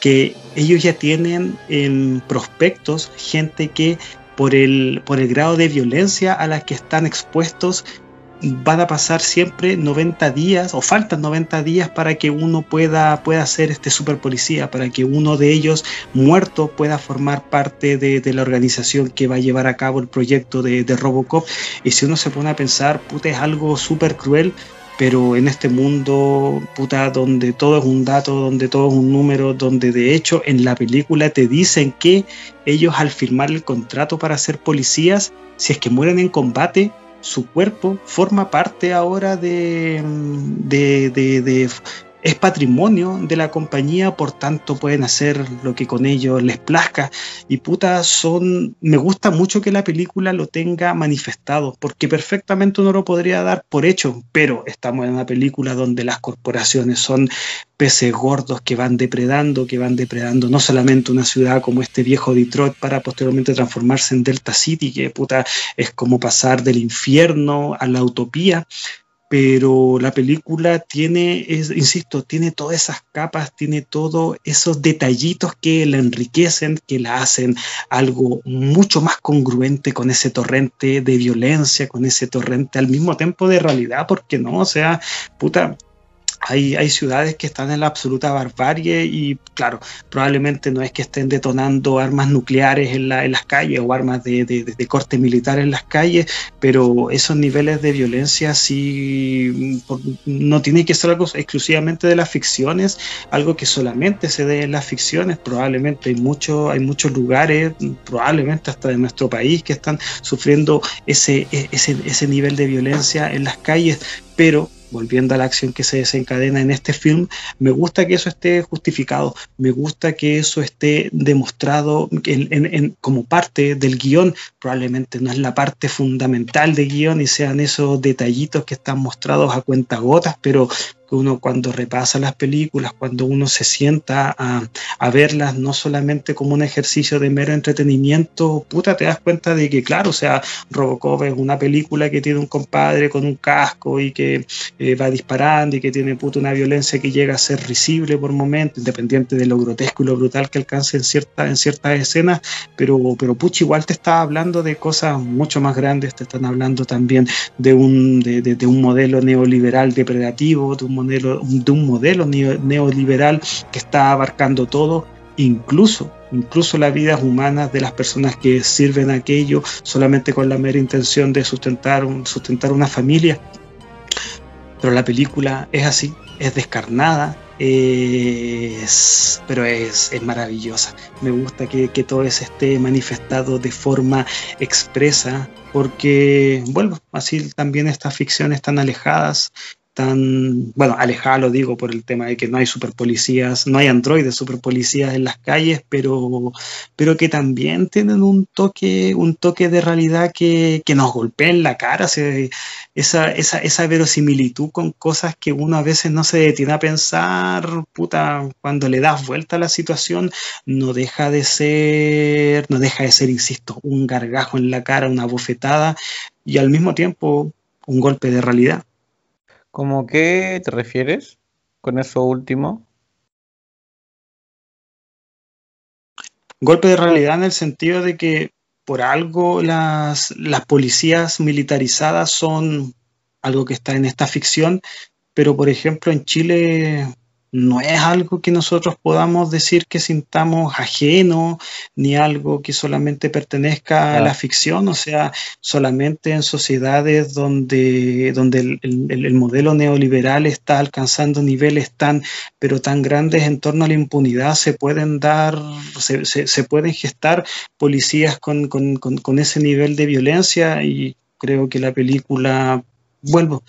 que ellos ya tienen en prospectos gente que por el, por el grado de violencia a la que están expuestos van a pasar siempre 90 días o faltan 90 días para que uno pueda, pueda ser este super policía, para que uno de ellos muerto pueda formar parte de, la organización que va a llevar a cabo el proyecto de, de Robocop. Y si uno se pone a pensar, puta, es algo súper cruel pero en este mundo, puta, donde todo es un dato, donde todo es un número, donde de hecho en la película te dicen que ellos al firmar el contrato para ser policías, si es que mueren en combate, su cuerpo forma parte ahora de, de, de es patrimonio de la compañía, por tanto pueden hacer lo que con ellos les plazca. Y puta, son. Me gusta mucho que la película lo tenga manifestado, porque perfectamente uno lo podría dar por hecho, pero estamos en una película donde las corporaciones son peces gordos que van depredando, que van depredando no solamente una ciudad como este viejo Detroit para posteriormente transformarse en Delta City, que puta es como pasar del infierno a la utopía pero la película tiene, insisto, tiene todas esas capas, tiene todos esos detallitos que la enriquecen, que la hacen algo mucho más congruente con ese torrente de violencia, con ese torrente al mismo tiempo de realidad, porque no, o sea, puta, hay, ciudades que están en la absoluta barbarie y claro, probablemente no es que estén detonando armas nucleares en, las calles o armas de, corte militar en las calles, pero esos niveles de violencia sí no tiene que ser algo exclusivamente de las ficciones, algo que solamente se dé en las ficciones, probablemente hay, mucho, hay muchos lugares, probablemente hasta de nuestro país, que están sufriendo ese, ese, ese nivel de violencia en las calles, pero volviendo a la acción que se desencadena en este film, me gusta que eso esté justificado, me gusta que eso esté demostrado como parte del guion, probablemente no es la parte fundamental del guion y sean esos detallitos que están mostrados a cuentagotas, pero uno cuando repasa las películas, cuando uno se sienta a, verlas no solamente como un ejercicio de mero entretenimiento, puta, te das cuenta de que, claro, o sea, Robocop es una película que tiene un compadre con un casco y que eh, va disparando y que tiene puta una violencia que llega a ser risible por momentos, independiente de lo grotesco y lo brutal que alcance en, cierta, en ciertas escenas, pero, pero pucha, igual te está hablando de cosas mucho más grandes, te están hablando también de un, de, de un modelo neoliberal depredativo, de un de un modelo neoliberal que está abarcando todo, incluso incluso las vidas humanas de las personas que sirven aquello solamente con la mera intención de sustentar, un, sustentar una familia. Pero la película es así, es descarnada, es, pero es, es, maravillosa. Me gusta que, que, todo eso esté manifestado de forma expresa, porque, bueno, así también estas ficciones tan alejadas tan, bueno, alejada lo digo por el tema de que no hay superpolicías, no hay androides superpolicías en las calles, pero, pero que también tienen un toque, un toque de realidad que, que nos golpea en la cara, esa, esa, esa verosimilitud con cosas que uno a veces no se detiene a pensar, puta, cuando le das vuelta a la situación, no deja de ser, no deja de ser, insisto, un gargajo en la cara, una bofetada y al mismo tiempo un golpe de realidad. ¿Cómo qué te refieres con eso último? Golpe de realidad en el sentido de que por algo las, las policías militarizadas son algo que está en esta ficción, pero por ejemplo en Chile no es algo que nosotros podamos decir que sintamos ajeno, ni algo que solamente pertenezca a la ficción, o sea, solamente en sociedades donde, donde el, modelo neoliberal está alcanzando niveles tan, pero tan grandes en torno a la impunidad, se pueden dar, se, se, pueden gestar policías con, con, con ese nivel de violencia y creo que la película vuelvo,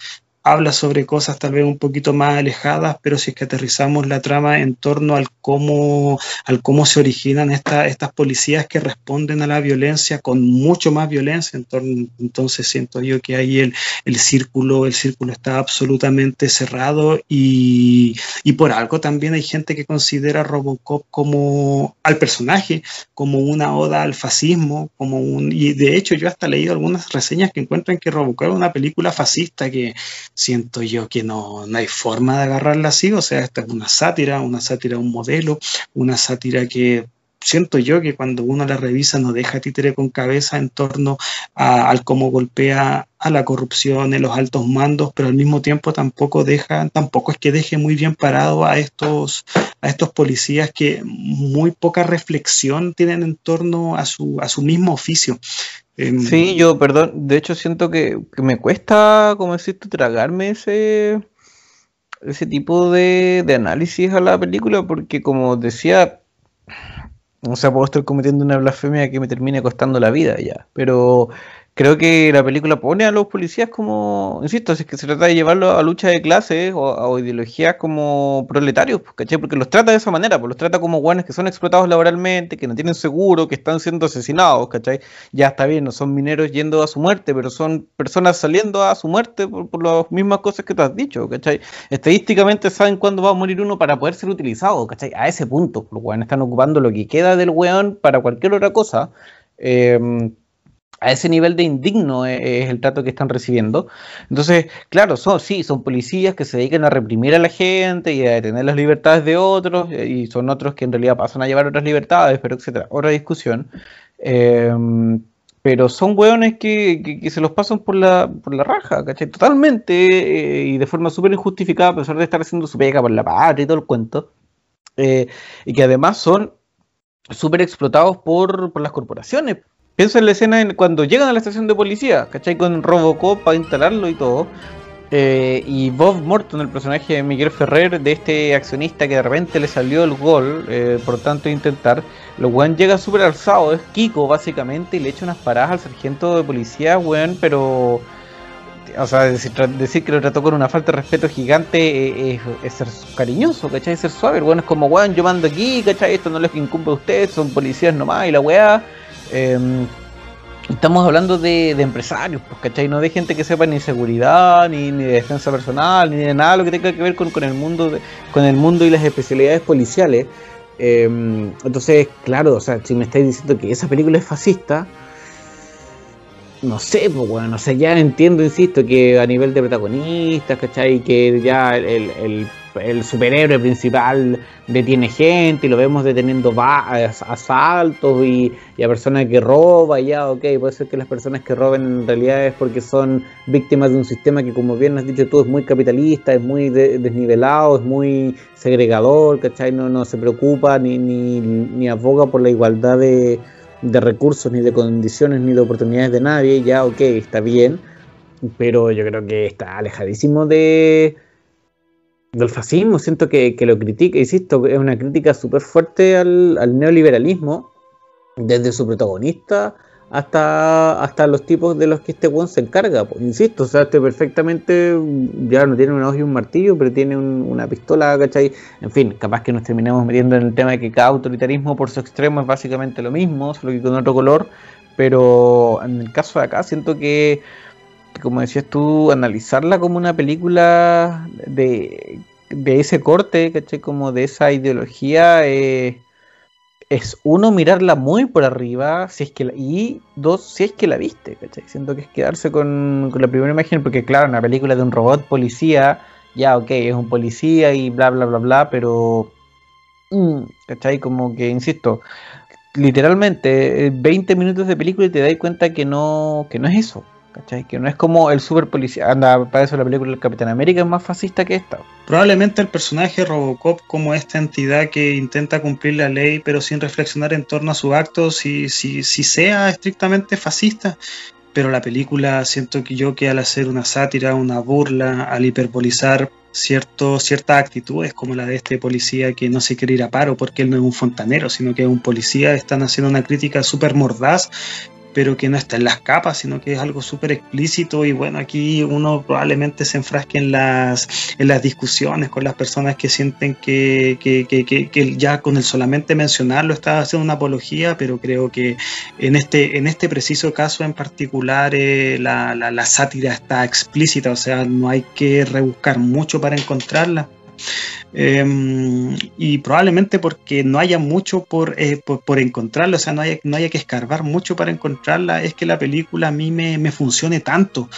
habla sobre cosas tal vez un poquito más alejadas, pero si es que aterrizamos la trama en torno al cómo, al cómo se originan estas policías que responden a la violencia con mucho más violencia, entonces siento yo que ahí el, el círculo, el círculo está absolutamente cerrado y, y, por algo también hay gente que considera Robocop como al personaje, como una oda al fascismo, como un, y de hecho yo hasta he leído algunas reseñas que encuentran que Robocop es una película fascista que siento yo que no, hay forma de agarrarla así, o sea, esta es una sátira, una sátira, un modelo, una sátira que siento yo que cuando uno la revisa no deja títere con cabeza en torno al cómo golpea a la corrupción en los altos mandos, pero al mismo tiempo tampoco deja, tampoco es que deje muy bien parado a estos, a estos policías que muy poca reflexión tienen en torno a su, a su mismo oficio. Em, sí, yo, perdón, de hecho siento que, me cuesta, como decís tragarme ese, ese tipo de, de análisis a la película, porque como decía, o sea, puedo estar cometiendo una blasfemia que me termine costando la vida ya, pero creo que la película pone a los policías como, insisto, es que se trata de llevarlo a lucha de clases o a ideologías como proletarios, pues, ¿cachai? Porque los trata de esa manera, pues los trata como guanes que son explotados laboralmente, que no tienen seguro, que están siendo asesinados, ¿cachai? Ya está bien, no son mineros yendo a su muerte, pero son personas saliendo a su muerte por, las mismas cosas que tú has dicho, ¿cachai? Estadísticamente saben cuándo va a morir uno para poder ser utilizado, ¿cachai? A ese punto, los guanes están ocupando lo que queda del weón para cualquier otra cosa. Eh, a ese nivel de indigno e, es, el trato que están recibiendo. Entonces, claro, son, sí, son policías que se dedican a reprimir a la gente y a detener las libertades de otros, eh, y son otros que en realidad pasan a llevar otras libertades, pero etcétera. Otra discusión. Em, pero son hueones que, se los pasan por la, por la raja, ¿cachai? Totalmente eh, y de forma súper injustificada, a pesar de estar haciendo su pega por la patria y todo el cuento. Eh, y que además son súper explotados por, por las corporaciones. Pienso en la escena cuando llegan a la estación de policía, ¿cachai? Con Robocop para instalarlo y todo. Eh, y Bob Morton, el personaje de Miguel Ferrer, de este accionista que de repente le salió el gol, eh, por tanto intentar, lo weón llega súper alzado, es Kiko básicamente, y le echa unas paradas al sargento de policía, weón, pero... O sea, decir, que lo trató con una falta de respeto gigante eh, es, ser cariñoso, ¿cachai? Es ser suave, weón es como, weón, yo mando aquí, ¿cachai? Esto no les incumbe a ustedes, son policías nomás, y la weá... Em, estamos hablando de, empresarios, pues, ¿cachai? No de gente que sepa ni seguridad, ni, de defensa personal, ni de nada lo que tenga que ver con, el mundo con el mundo y las especialidades policiales. Em, entonces, claro, o sea, si me estáis diciendo que esa película es fascista, no sé, pues bueno, no sé, ya entiendo, insisto, que a nivel de protagonistas, ¿cachai? Que ya el superhéroe principal detiene gente y lo vemos deteniendo asaltos y, a personas que roban, ya, ok, puede ser que las personas que roben en realidad es porque son víctimas de un sistema que, como bien has dicho tú, es muy capitalista, es muy desnivelado, es muy segregador, ¿cachai? No, no se preocupa ni, ni, ni aboga por la igualdad de, de recursos, ni de condiciones, ni de oportunidades de nadie, ya, ok, está bien, pero yo creo que está alejadísimo de del fascismo, siento que, lo critica, insisto, es una crítica súper fuerte al, neoliberalismo, desde su protagonista hasta, hasta los tipos de los que este weón se encarga, pues, insisto, o sea, este perfectamente ya no tiene un ojo y un martillo, pero tiene una pistola, ¿cachai? En fin, capaz que nos terminemos metiendo en el tema de que cada autoritarismo por su extremo es básicamente lo mismo, solo que con otro color, pero en el caso de acá siento que como decías tú, analizarla como una película de, ese corte, ¿cachai? Como de esa ideología, eh, es uno, mirarla muy por arriba, si es que y dos, si es que la viste, ¿cachai? Siento que es quedarse con, la primera imagen, porque claro, una película de un robot policía, ya, ok, es un policía y bla, bla, bla, bla, pero, mm, ¿cachai? Como que, insisto, literalmente 20 eh, minutos de película y te das cuenta que no, que no es eso. ¿Cachai? Que no es como el super policía. Anda, para eso la película del Capitán América es más fascista que esta. Probablemente el personaje Robocop como esta entidad que intenta cumplir la ley pero sin reflexionar en torno a sus actos, si, si, si sea estrictamente fascista. Pero la película siento que yo que al hacer una sátira, una burla, al hiperbolizar ciertas actitudes como la de este policía que no se quiere ir a paro porque él no es un fontanero, sino que es un policía, están haciendo una crítica súper mordaz pero que no está en las capas, sino que es algo súper explícito y bueno, aquí uno probablemente se enfrasque en las, en las discusiones con las personas que sienten que, que, que, que ya con el solamente mencionarlo está haciendo una apología, pero creo que en este, en este preciso caso en particular eh, la, la, la sátira está explícita, o sea, no hay que rebuscar mucho para encontrarla. Em, y probablemente porque no haya mucho por, eh, por, encontrarla, o sea, no haya, no haya que escarbar mucho para encontrarla, es que la película a mí me, me funcione tanto.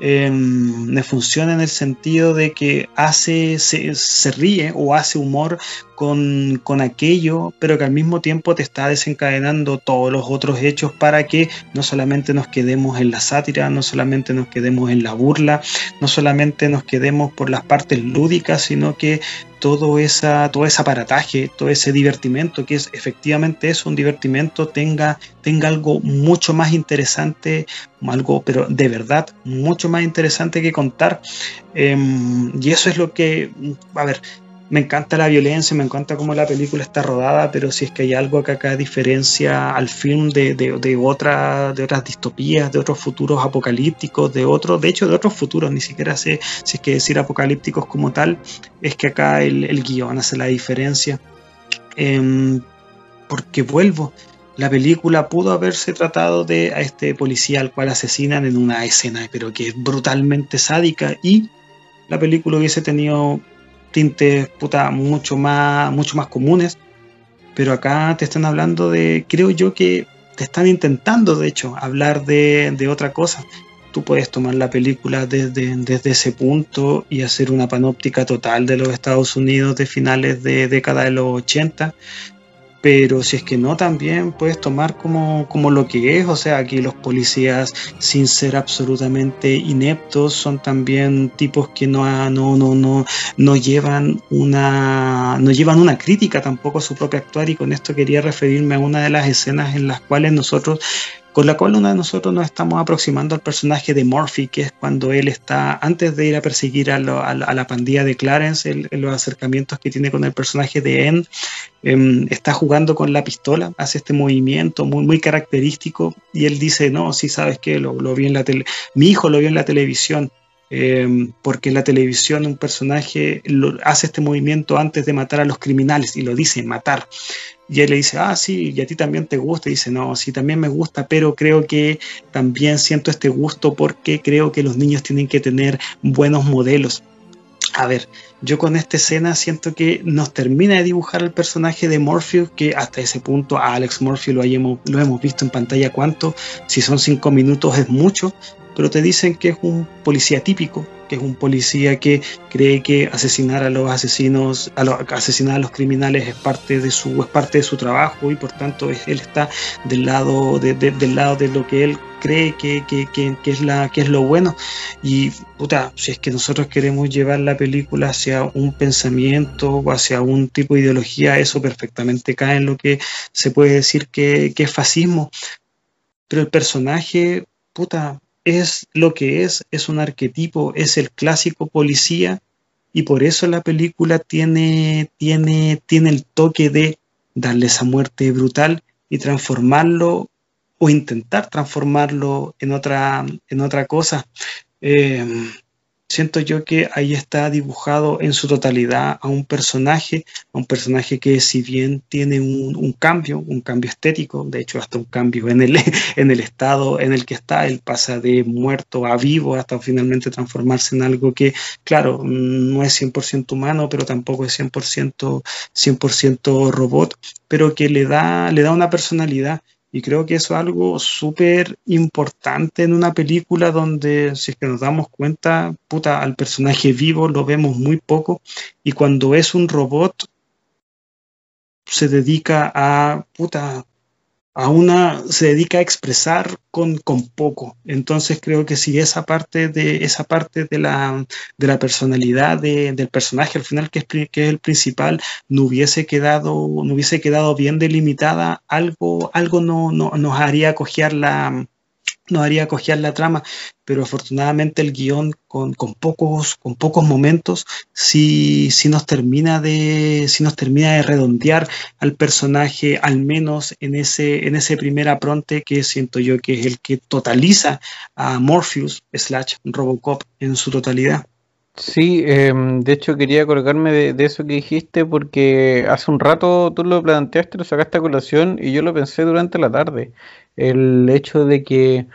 Em, me funciona en el sentido de que hace, se, ríe o hace humor con, con, aquello, pero que al mismo tiempo te está desencadenando todos los otros hechos para que no solamente nos quedemos en la sátira, no solamente nos quedemos en la burla, no solamente nos quedemos por las partes lúdicas, sino que todo, esa, todo ese aparataje, todo ese divertimento, que es efectivamente eso, un divertimento, tenga, tenga algo mucho más interesante, algo, pero de verdad, mucho más interesante que contar. Em, y eso es lo que, a ver, me encanta la violencia, me encanta cómo la película está rodada, pero si es que hay algo que acá diferencia al film de, de, de, de otras distopías, de otros futuros apocalípticos, de otros, de hecho de otros futuros, ni siquiera sé si es que decir apocalípticos como tal, es que acá el, el guion hace la diferencia. Em, porque vuelvo, la película pudo haberse tratado de a este policía al cual asesinan en una escena, pero que es brutalmente sádica y la película hubiese tenido tintes puta, mucho, más, mucho más comunes. Pero acá te están hablando de, creo yo que te están intentando, de hecho, hablar de, otra cosa. Tú puedes tomar la película desde, desde ese punto y hacer una panóptica total de los Estados Unidos de finales de década de los 80, pero si es que no, también puedes tomar como, como lo que es, o sea, aquí los policías, sin ser absolutamente ineptos, son también tipos que no, no, no, no, no, llevan una, no llevan una crítica tampoco a su propio actuar, y con esto quería referirme a una de las escenas en las cuales nosotros con la cual uno de nosotros nos estamos aproximando al personaje de Murphy, que es cuando él está, antes de ir a perseguir a, la pandilla de Clarence, en los acercamientos que tiene con el personaje de End, em, está jugando con la pistola, hace este movimiento muy, característico, y él dice, no, sí sabes que lo, vi en la tele, mi hijo lo vio en la televisión, em, porque en la televisión un personaje hace este movimiento antes de matar a los criminales y lo dice matar. Y él le dice, ah, sí, y a ti también te gusta. Y dice, no, sí, también me gusta, pero creo que también siento este gusto porque creo que los niños tienen que tener buenos modelos. A ver, yo con esta escena siento que nos termina de dibujar el personaje de Morpheus, que hasta ese punto a Alex Morpheus lo, lo hemos visto en pantalla cuánto, si son cinco minutos es mucho, pero te dicen que es un policía típico, que es un policía que cree que asesinar a los asesinos, a los, asesinar a los criminales es parte de su, parte de su trabajo y por tanto él está del lado de, del lado de lo que él cree que, que, que, es la, que es lo bueno. Y puta, si es que nosotros queremos llevar la película hacia un pensamiento o hacia un tipo de ideología, eso perfectamente cae en lo que se puede decir que, que es fascismo. Pero el personaje, puta, es lo que es, es un arquetipo, es el clásico policía y por eso la película tiene, tiene, tiene el toque de darle esa muerte brutal y transformarlo o intentar transformarlo en otra, en otra cosa. Eh, siento yo que ahí está dibujado en su totalidad a un personaje, a un personaje que si bien tiene un, cambio, un cambio estético, de hecho hasta un cambio en el, en el estado en el que está, él pasa de muerto a vivo hasta finalmente transformarse en algo que, claro, no es 100% humano, pero tampoco es 100%, 100 robot, pero que le da, le da una personalidad y creo que eso es algo súper importante en una película donde, si es que nos damos cuenta, puta, al personaje vivo lo vemos muy poco. Y cuando es un robot, se dedica a, puta, a una se dedica a expresar con, con, poco. Entonces creo que si esa parte de esa parte de la, de la personalidad del personaje al final que es, que es el principal no hubiese quedado no hubiese quedado bien delimitada algo algo no, no nos haría cojear la nos haría cojear la trama, pero afortunadamente el guion con, con, pocos, con pocos momentos sí, sí, nos termina de, sí nos termina de redondear al personaje, al menos en ese, en ese primer apronte que siento yo que es el que totaliza a Morpheus slash Robocop en su totalidad. Sí, em, de hecho quería colgarme de, eso que dijiste porque hace un rato tú lo planteaste, lo sacaste a colación y yo lo pensé durante la tarde. El hecho de que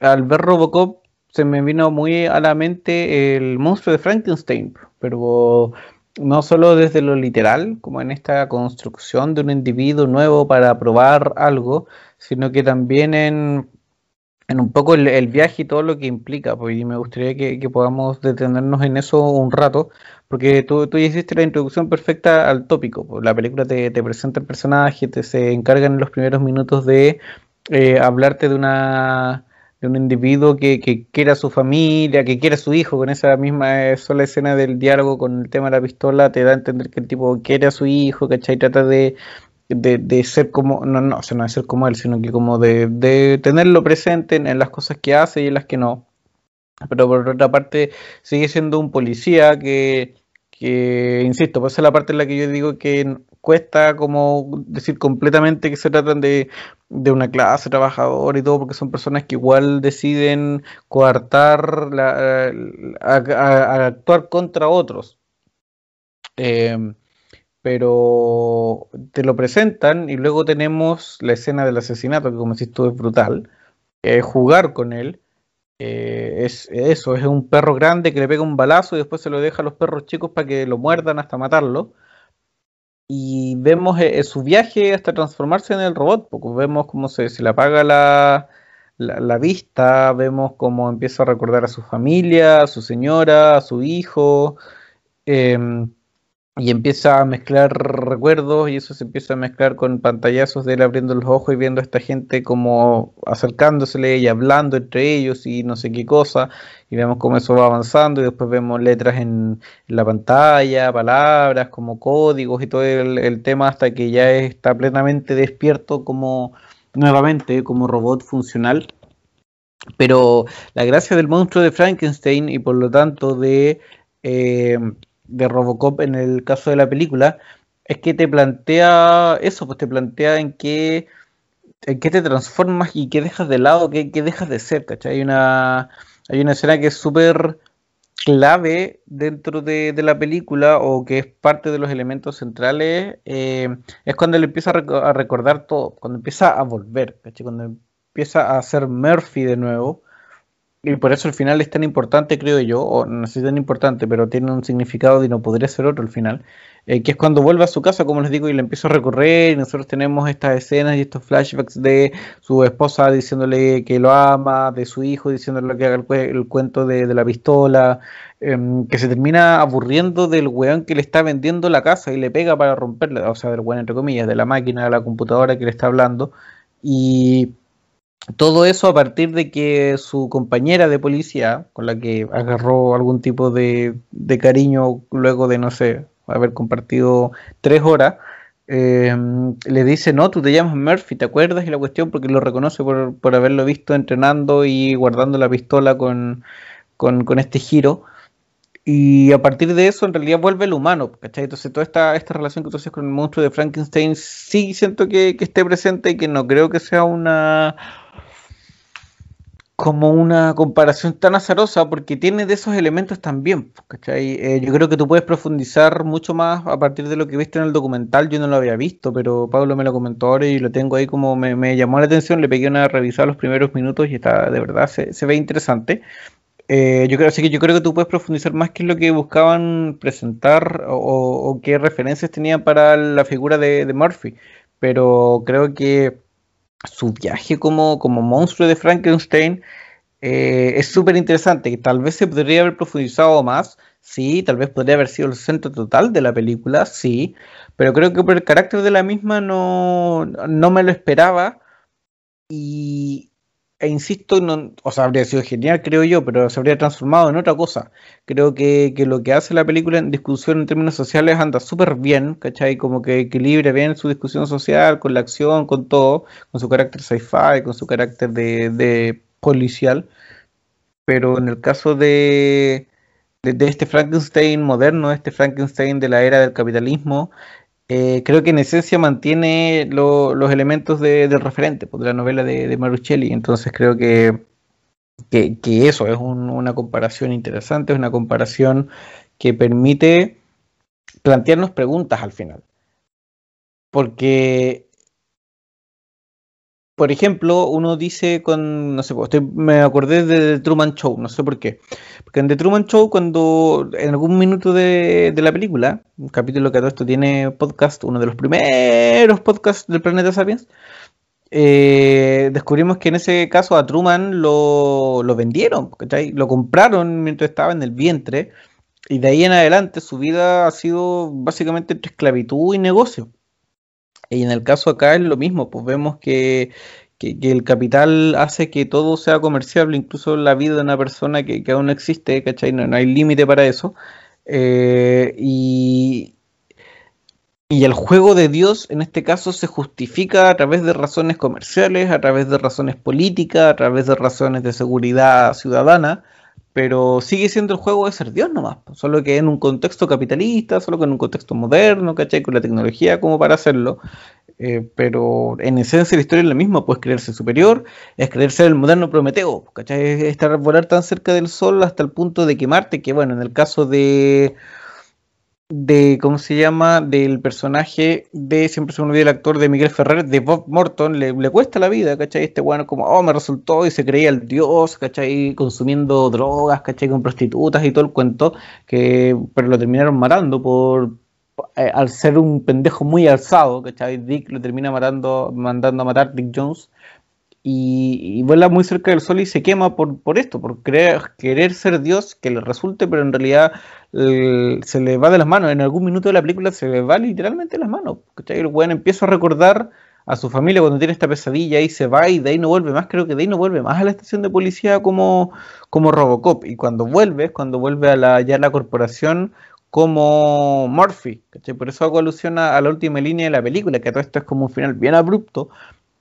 al ver Robocop se me vino muy a la mente el monstruo de Frankenstein, pero no solo desde lo literal, como en esta construcción de un individuo nuevo para probar algo, sino que también en en un poco el, viaje y todo lo que implica, pues, me gustaría que, podamos detenernos en eso un rato, porque tú, tú hiciste la introducción perfecta al tópico, pues, la película te, presenta el personaje, te se encargan en los primeros minutos de eh, hablarte de una de un individuo que, que quiera su familia, que quiera su hijo, con esa misma eh, sola escena del diálogo con el tema de la pistola, te da a entender que el tipo quiere a su hijo, ¿cachai? Trata de, de, ser como, no, no, o sea, no de ser como él, sino que como de, tenerlo presente en, las cosas que hace y en las que no. Pero por otra parte, sigue siendo un policía que, que insisto, pues esa es la parte en la que yo digo que cuesta como decir completamente que se tratan de, de una clase trabajadora y todo, porque son personas que igual deciden coartar, la, actuar contra otros. Eh, pero te lo presentan y luego tenemos la escena del asesinato, que como decís tú es brutal, jugar con él, eh, es eso, es un perro grande que le pega un balazo y después se lo deja a los perros chicos para que lo muerdan hasta matarlo. Y vemos eh, su viaje hasta transformarse en el robot, porque vemos cómo se, le apaga la, la, vista, vemos cómo empieza a recordar a su familia, a su señora, a su hijo. Em, y empieza a mezclar recuerdos y eso se empieza a mezclar con pantallazos de él abriendo los ojos y viendo a esta gente como acercándosele y hablando entre ellos y no sé qué cosa y vemos cómo eso va avanzando y después vemos letras en, la pantalla, palabras como códigos y todo el, tema hasta que ya está plenamente despierto como nuevamente como robot funcional. Pero la gracia del monstruo de Frankenstein y por lo tanto de eh, de Robocop en el caso de la película es que te plantea eso, pues te plantea en qué, en qué te transformas y qué dejas de lado, qué, qué dejas de ser, ¿cachai? Hay una, hay una escena que es súper clave dentro de, la película o que es parte de los elementos centrales, eh, es cuando él empieza a, recordar todo, cuando empieza a volver. Cuando empieza a ser Murphy de nuevo y por eso el final es tan importante, creo yo, o no sé si tan importante, pero tiene un significado y no podría ser otro el final, eh, que es cuando vuelve a su casa, como les digo, y le empieza a recorrer, y nosotros tenemos estas escenas y estos flashbacks de su esposa diciéndole que lo ama, de su hijo diciéndole que haga el, cuento de, la pistola, em, que se termina aburriendo del weón que le está vendiendo la casa y le pega para romperla, o sea, del weón entre comillas, de la máquina, de la computadora que le está hablando, y todo eso a partir de que su compañera de policía, con la que agarró algún tipo de, cariño luego de, no sé, haber compartido tres horas, em, le dice, no, tú te llamas Murphy, ¿te acuerdas? Y la cuestión porque lo reconoce por, por haberlo visto entrenando y guardando la pistola con, con, este giro. Y a partir de eso, en realidad vuelve el humano, ¿cachai? Entonces, toda esta, esta relación que tú haces con el monstruo de Frankenstein, sí siento que esté presente y que no creo que sea una, como una comparación tan azarosa porque tiene de esos elementos también. Eh, yo creo que tú puedes profundizar mucho más a partir de lo que viste en el documental. Yo no lo había visto, pero Pablo me lo comentó ahora y lo tengo ahí como me, llamó la atención. Le pegué una revisada los primeros minutos y está de verdad, se, ve interesante. Eh, yo creo, así que yo creo que tú puedes profundizar más qué es lo que buscaban presentar o, qué referencias tenían para la figura de, de Murphy. Pero creo que su viaje como, como monstruo de Frankenstein eh, es súper interesante, que tal vez se podría haber profundizado más, sí, tal vez podría haber sido el centro total de la película, sí, pero creo que por el carácter de la misma no, no me lo esperaba. Y, e insisto, o sea, habría sido genial, creo yo, pero se habría transformado en otra cosa. Creo que, lo que hace la película en discusión en términos sociales anda súper bien, ¿cachai? Como que equilibra bien su discusión social con la acción, con todo, con su carácter sci-fi, con su carácter de, policial. Pero en el caso de, de, este Frankenstein moderno, este Frankenstein de la era del capitalismo, eh, creo que en esencia mantiene los elementos de, del referente pues, de la novela de, de Maruchelli. Entonces creo que, que, eso es una comparación interesante, es una comparación que permite plantearnos preguntas al final. Porque por ejemplo, uno dice con, no sé, pues, me acordé de The Truman Show, no sé por qué. Porque en The Truman Show, cuando en algún minuto de, la película, un capítulo que todo esto tiene podcast, uno de los primeros podcasts del planeta Sapiens, eh, descubrimos que en ese caso a Truman lo, vendieron, lo compraron mientras estaba en el vientre y de ahí en adelante su vida ha sido básicamente entre esclavitud y negocio. Y en el caso acá es lo mismo, pues vemos que, el capital hace que todo sea comerciable, incluso la vida de una persona que, aún no existe, ¿cachai? No, hay límite para eso. Eh, y, y el juego de Dios en este caso se justifica a través de razones comerciales, a través de razones políticas, a través de razones de seguridad ciudadana, pero sigue siendo el juego de ser Dios nomás, solo que en un contexto capitalista, solo que en un contexto moderno, ¿cachai? Con la tecnología como para hacerlo. Eh, pero en esencia la historia es la misma, pues creerse superior, es creerse el moderno Prometeo, ¿cachai? Es estar volar tan cerca del sol hasta el punto de quemarte, que bueno, en el caso de de, ¿cómo se llama? Del personaje de, siempre se me olvida el actor de Miguel Ferrer, de Bob Morton, le, cuesta la vida, ¿cachai? Este bueno como, oh, me resultó y se creía el dios, ¿cachai? Consumiendo drogas, ¿cachai? Con prostitutas y todo el cuento, que, pero lo terminaron matando por, eh, al ser un pendejo muy alzado, ¿cachai? Dick lo termina matando, mandando a matar Dick Jones y, vuela muy cerca del sol y se quema por, por esto, por querer ser Dios, que le resulte, pero en realidad se le va de las manos. En algún minuto de la película se le va literalmente de las manos. El weón empieza a recordar a su familia cuando tiene esta pesadilla y se va y de ahí no vuelve más. Creo que de ahí no vuelve más a la estación de policía como, como Robocop. Y cuando vuelve, cuando vuelve a la, ya la corporación como Murphy. Por eso hago alusión a, a, la última línea de la película, que todo esto es como un final bien abrupto,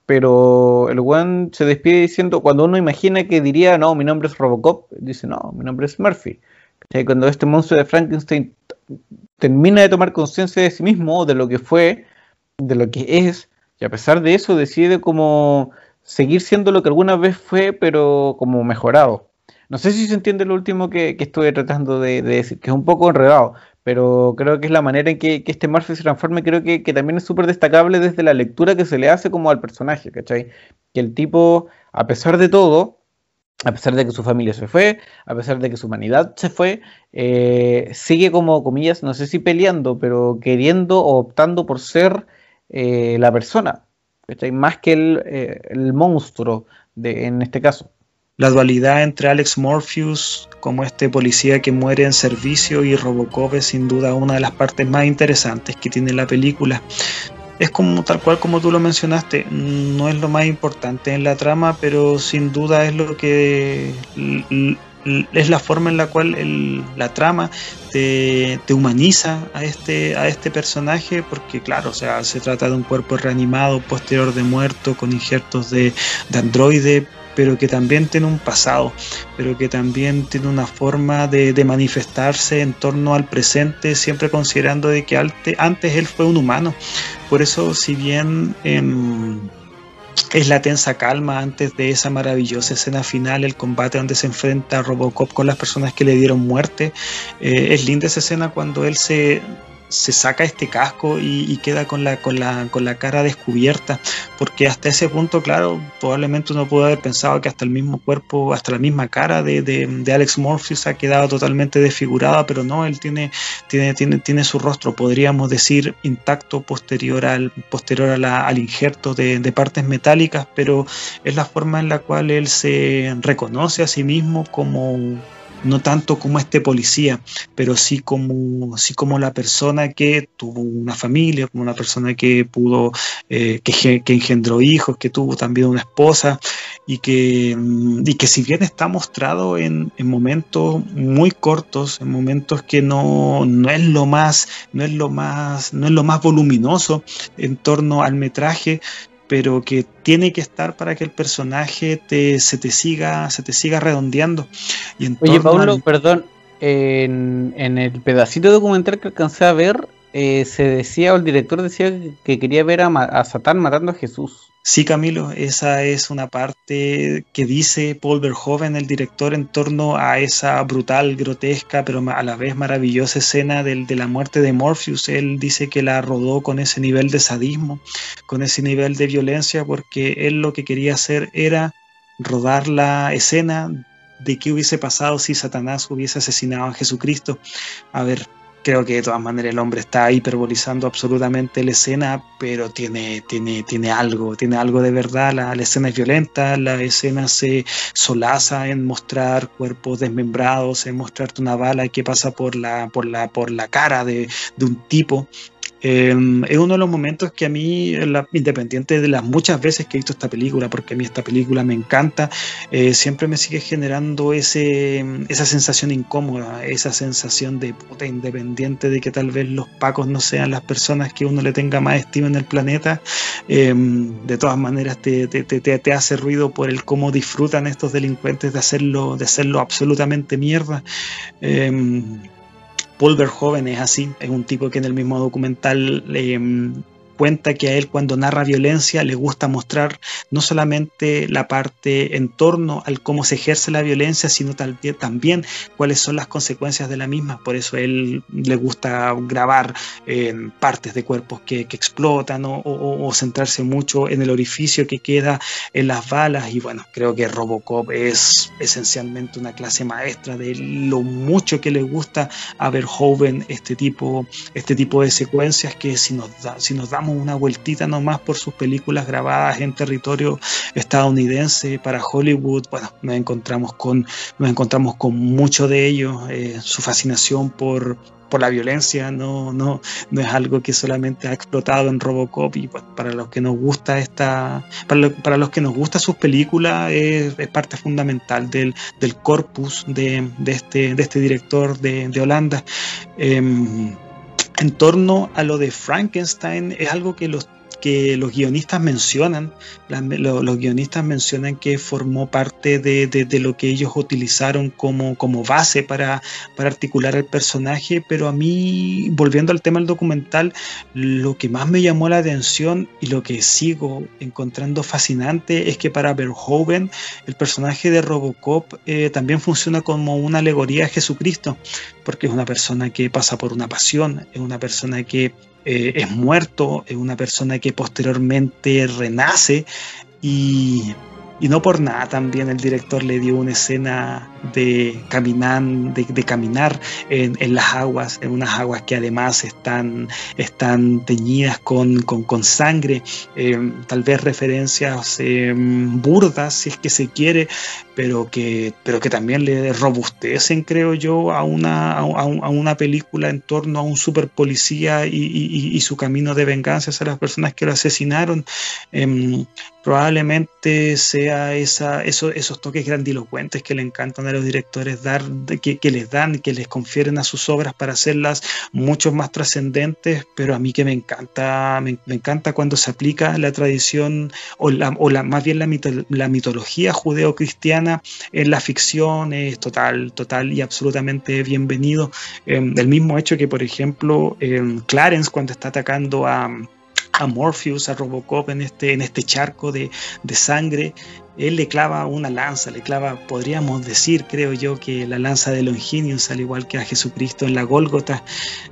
pero el weón se despide diciendo, cuando uno imagina que diría, no, mi nombre es Robocop, dice, no, mi nombre es Murphy. Cuando este monstruo de Frankenstein termina de tomar conciencia de sí mismo, de lo que fue, de lo que es, y a pesar de eso decide como seguir siendo lo que alguna vez fue, pero como mejorado. No sé si se entiende lo último que, estuve tratando de, decir, que es un poco enredado, pero creo que es la manera en que, este Murphy se transforma creo que, también es súper destacable desde la lectura que se le hace como al personaje, ¿cachai? Que el tipo, a pesar de todo, a pesar de que su familia se fue, a pesar de que su humanidad se fue, eh, sigue como, comillas, no sé si peleando, pero queriendo o optando por ser eh, la persona, ¿cachai? Más que el, eh, el monstruo de, en este caso la dualidad entre Alex Morpheus como este policía que muere en servicio y Robocop es sin duda una de las partes más interesantes que tiene la película. Es como tal cual como tú lo mencionaste, no es lo más importante en la trama, pero sin duda es lo que es la forma en la cual la trama te, humaniza a este, a este personaje, porque claro, o sea, se trata de un cuerpo reanimado posterior de muerto con injertos de, de androide, pero que también tiene un pasado, pero que también tiene una forma de, manifestarse en torno al presente, siempre considerando de que antes él fue un humano. Por eso, si bien em, es la tensa calma antes de esa maravillosa escena final, el combate donde se enfrenta Robocop con las personas que le dieron muerte, eh, es linda esa escena cuando él se se saca este casco y, queda con la, con, la, con la cara descubierta, porque hasta ese punto, claro, probablemente uno puede haber pensado que hasta el mismo cuerpo, hasta la misma cara de, de, Alex Morpheus ha quedado totalmente desfigurada, pero no, él tiene, tiene, tiene, tiene su rostro, podríamos decir, intacto posterior al, posterior al injerto de, de partes metálicas, pero es la forma en la cual él se reconoce a sí mismo como no tanto como este policía, pero sí como, sí como la persona que tuvo una familia, como una persona que pudo, eh, que, engendró hijos, que tuvo también una esposa y que, mm, y que si bien está mostrado en, momentos muy cortos, en momentos que no, no es lo más, no es lo más, no es lo más voluminoso en torno al metraje, pero que tiene que estar para que el personaje te, se te siga se te siga redondeando. Y Oye, Pablo, perdón, en, en, el pedacito documental que alcancé a ver, eh, se decía, o el director decía que quería ver a, a Satán matando a Jesús. Sí, Camilo, esa es una parte que dice Paul Verhoeven, el director, en torno a esa brutal, grotesca, pero a la vez maravillosa escena de la muerte de Morpheus. Él dice que la rodó con ese nivel de sadismo, con ese nivel de violencia, porque él lo que quería hacer era rodar la escena de qué hubiese pasado si Satanás hubiese asesinado a Jesucristo. A ver, creo que de todas maneras el hombre está hiperbolizando absolutamente la escena, pero tiene, tiene, tiene algo, tiene algo de verdad. La, escena es violenta, la escena se solaza en mostrar cuerpos desmembrados, en mostrarte una bala que pasa por la, por la, por la cara de, de un tipo. Em, es uno de los momentos que a mí, independiente de las muchas veces que he visto esta película, porque a mí esta película me encanta, eh, siempre me sigue generando ese, esa sensación incómoda, esa sensación de puta independiente de que tal vez los pacos no sean las personas que uno le tenga más estima en el planeta. Em, de todas maneras te, te, hace ruido por el cómo disfrutan estos delincuentes de hacerlo, de hacerlo absolutamente mierda. Paul Verhoeven es así, es un tipo que en el mismo documental eh, cuenta que a él cuando narra violencia le gusta mostrar no solamente la parte en torno al cómo se ejerce la violencia, sino también cuáles son las consecuencias de la misma. Por eso a él le gusta grabar en partes de cuerpos que, explotan o, centrarse mucho en el orificio que queda en las balas. Y bueno, creo que Robocop es esencialmente una clase maestra de lo mucho que le gusta a Verhoeven este tipo, este tipo de secuencias que si nos, da, si nos damos una vueltita nomás por sus películas grabadas en territorio estadounidense para Hollywood, bueno, nos encontramos con, nos encontramos con mucho de ellos, eh, su fascinación por, por la violencia no, no, no es algo que solamente ha explotado en Robocop y para los que nos gusta esta para, los que nos gusta sus películas es, parte fundamental del, del corpus de, de, este, de este director de, de Holanda. Em, en torno a lo de Frankenstein es algo que los que los guionistas mencionan, los, guionistas mencionan que formó parte de, lo que ellos utilizaron como, base para, para, articular el personaje, pero a mí, volviendo al tema del documental, lo que más me llamó la atención y lo que sigo encontrando fascinante es que para Verhoeven el personaje de Robocop eh, también funciona como una alegoría a Jesucristo, porque es una persona que pasa por una pasión, es una persona que eh, es muerto, es una persona que posteriormente renace y, y, no por nada también el director le dio una escena de caminar, de, caminar en, las aguas, en unas aguas que además están, están teñidas con, sangre, eh, tal vez referencias eh, burdas si es que se quiere, pero que, pero que también le robustecen, creo yo, a una, a, una película en torno a un super policía y, su camino de venganza hacia las personas que lo asesinaron. Em, probablemente esa, esos toques grandilocuentes que le encantan a los directores dar, que, les dan, que les confieren a sus obras para hacerlas mucho más trascendentes, pero a mí que me encanta, me, encanta cuando se aplica la tradición o, la, o la, más bien la, la mitología judeo-cristiana en la ficción, es total, total y absolutamente bienvenido. Eh, el mismo hecho que, por ejemplo, Clarence cuando está atacando a a Morpheus, a Robocop en este, en este charco de, de sangre, él le clava una lanza, le clava, podríamos decir, creo yo, que la lanza de Longinius, al igual que a Jesucristo en la Gólgota,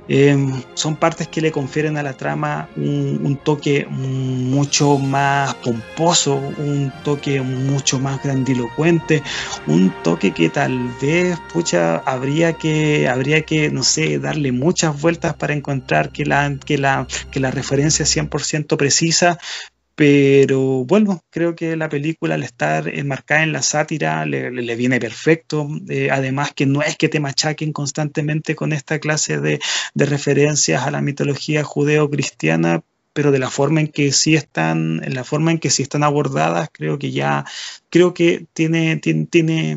em, son partes que le confieren a la trama un, toque mucho más pomposo, un toque mucho más grandilocuente, un toque que tal vez, pucha, habría que, habría que, no sé, darle muchas vueltas para encontrar que la, que la, que la referencia es 100% precisa, pero bueno, creo que la película al estar enmarcada en la sátira le, viene perfecto. Eh, además que no es que te machaquen constantemente con esta clase de, de referencias a la mitología judeo-cristiana, pero de la forma en que sí están, en la forma en que sí están abordadas, creo que ya, creo que tiene, tiene,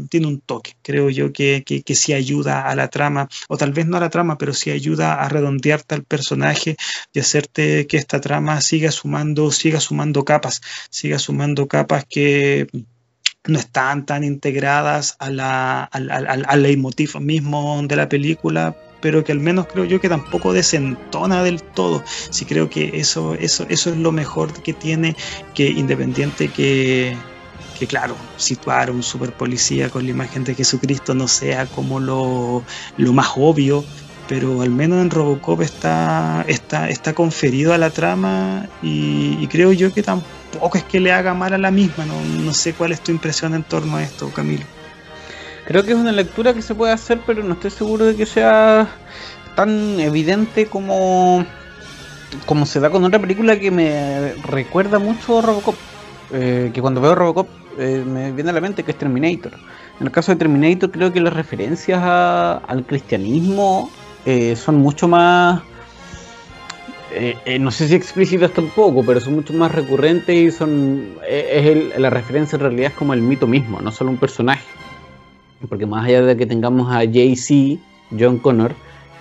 tiene, un toque, creo yo que, que, sí ayuda a la trama, o tal vez no a la trama, pero sí ayuda a redondearte al personaje y hacerte que esta trama siga sumando, siga sumando capas, siga sumando capas que no están tan integradas a la, al, al, al leitmotiv mismo de la película, pero que al menos creo yo que tampoco desentona del todo. Sí creo que eso, eso, eso es lo mejor que tiene, que independiente que, que claro, situar un super policía con la imagen de Jesucristo no sea como lo, lo más obvio, pero al menos en Robocop está, está, está conferido a la trama y, y, creo yo que tampoco es que le haga mal a la misma. No, no sé cuál es tu impresión en torno a esto, Camilo. Creo que es una lectura que se puede hacer, pero no estoy seguro de que sea tan evidente como, como se da con otra película que me recuerda mucho a Robocop. Eh, que cuando veo Robocop eh, me viene a la mente que es Terminator. En el caso de Terminator creo que las referencias al cristianismo eh, son mucho más... no sé si explícitas tampoco, pero son mucho más recurrentes y son es la referencia en realidad es como el mito mismo, no solo un personaje. Porque más allá de que tengamos a Jay-Z, John Connor,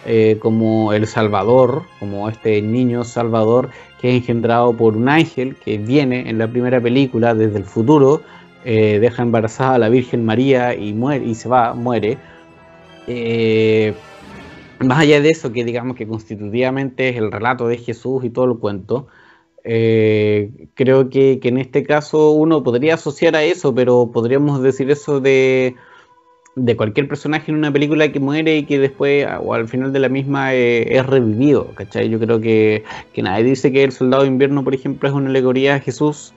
eh, como el Salvador, como este niño Salvador que es engendrado por un ángel que viene en la primera película desde el futuro, eh, deja embarazada a la Virgen María y muere y se va, muere. Eh, más allá de eso, que digamos que constitutivamente es el relato de Jesús y todo el cuento, creo que, que, en este caso uno podría asociar a eso, pero podríamos decir eso de de cualquier personaje en una película que muere y que después, o al final de la misma, eh, es revivido, ¿cachai? Yo creo que, que, nadie dice que el soldado de invierno, por ejemplo, es una alegoría a Jesús,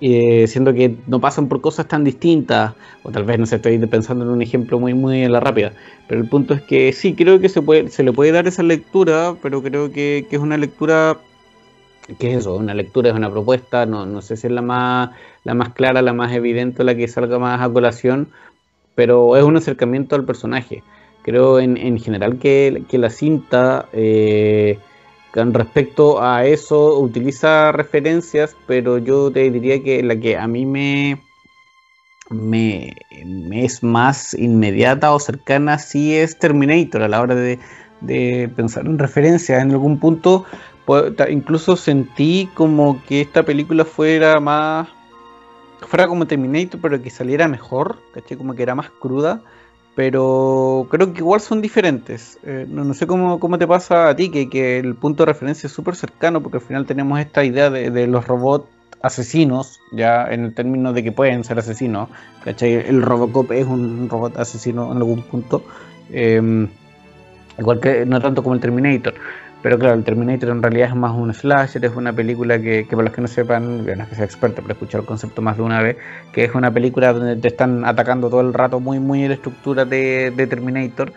eh, siendo que no pasan por cosas tan distintas, o tal vez, no sé, estoy pensando en un ejemplo muy, muy en la rápida, pero el punto es que sí, creo que se, puede, se le puede dar esa lectura, pero creo que, que es una lectura ¿qué es eso? Una lectura es una propuesta, no, no sé si es la más, la más clara, la más evidente, la que salga más a colación, pero es un acercamiento al personaje. Creo en, en general que, la cinta, eh, con respecto a eso, utiliza referencias, pero yo te diría que la que a mí me, me, es más inmediata o cercana sí es Terminator a la hora de, de pensar en referencias. En algún punto, pues, incluso sentí como que esta película fuera más fuera como Terminator, pero que saliera mejor, ¿caché? Como que era más cruda. Pero creo que igual son diferentes. Eh, no, sé cómo, te pasa a ti, que, que el punto de referencia es súper cercano, porque al final tenemos esta idea de, los robots asesinos, ya en el término de que pueden ser asesinos. ¿cachai? El Robocop es un robot asesino en algún punto. Em, igual que no tanto como el Terminator. Pero claro, el Terminator en realidad es más un slasher, es una película que, que para los que no sepan, no es que sea experto, pero he escuchado el concepto más de una vez, que es una película donde te están atacando todo el rato muy, muy la estructura de, Terminator.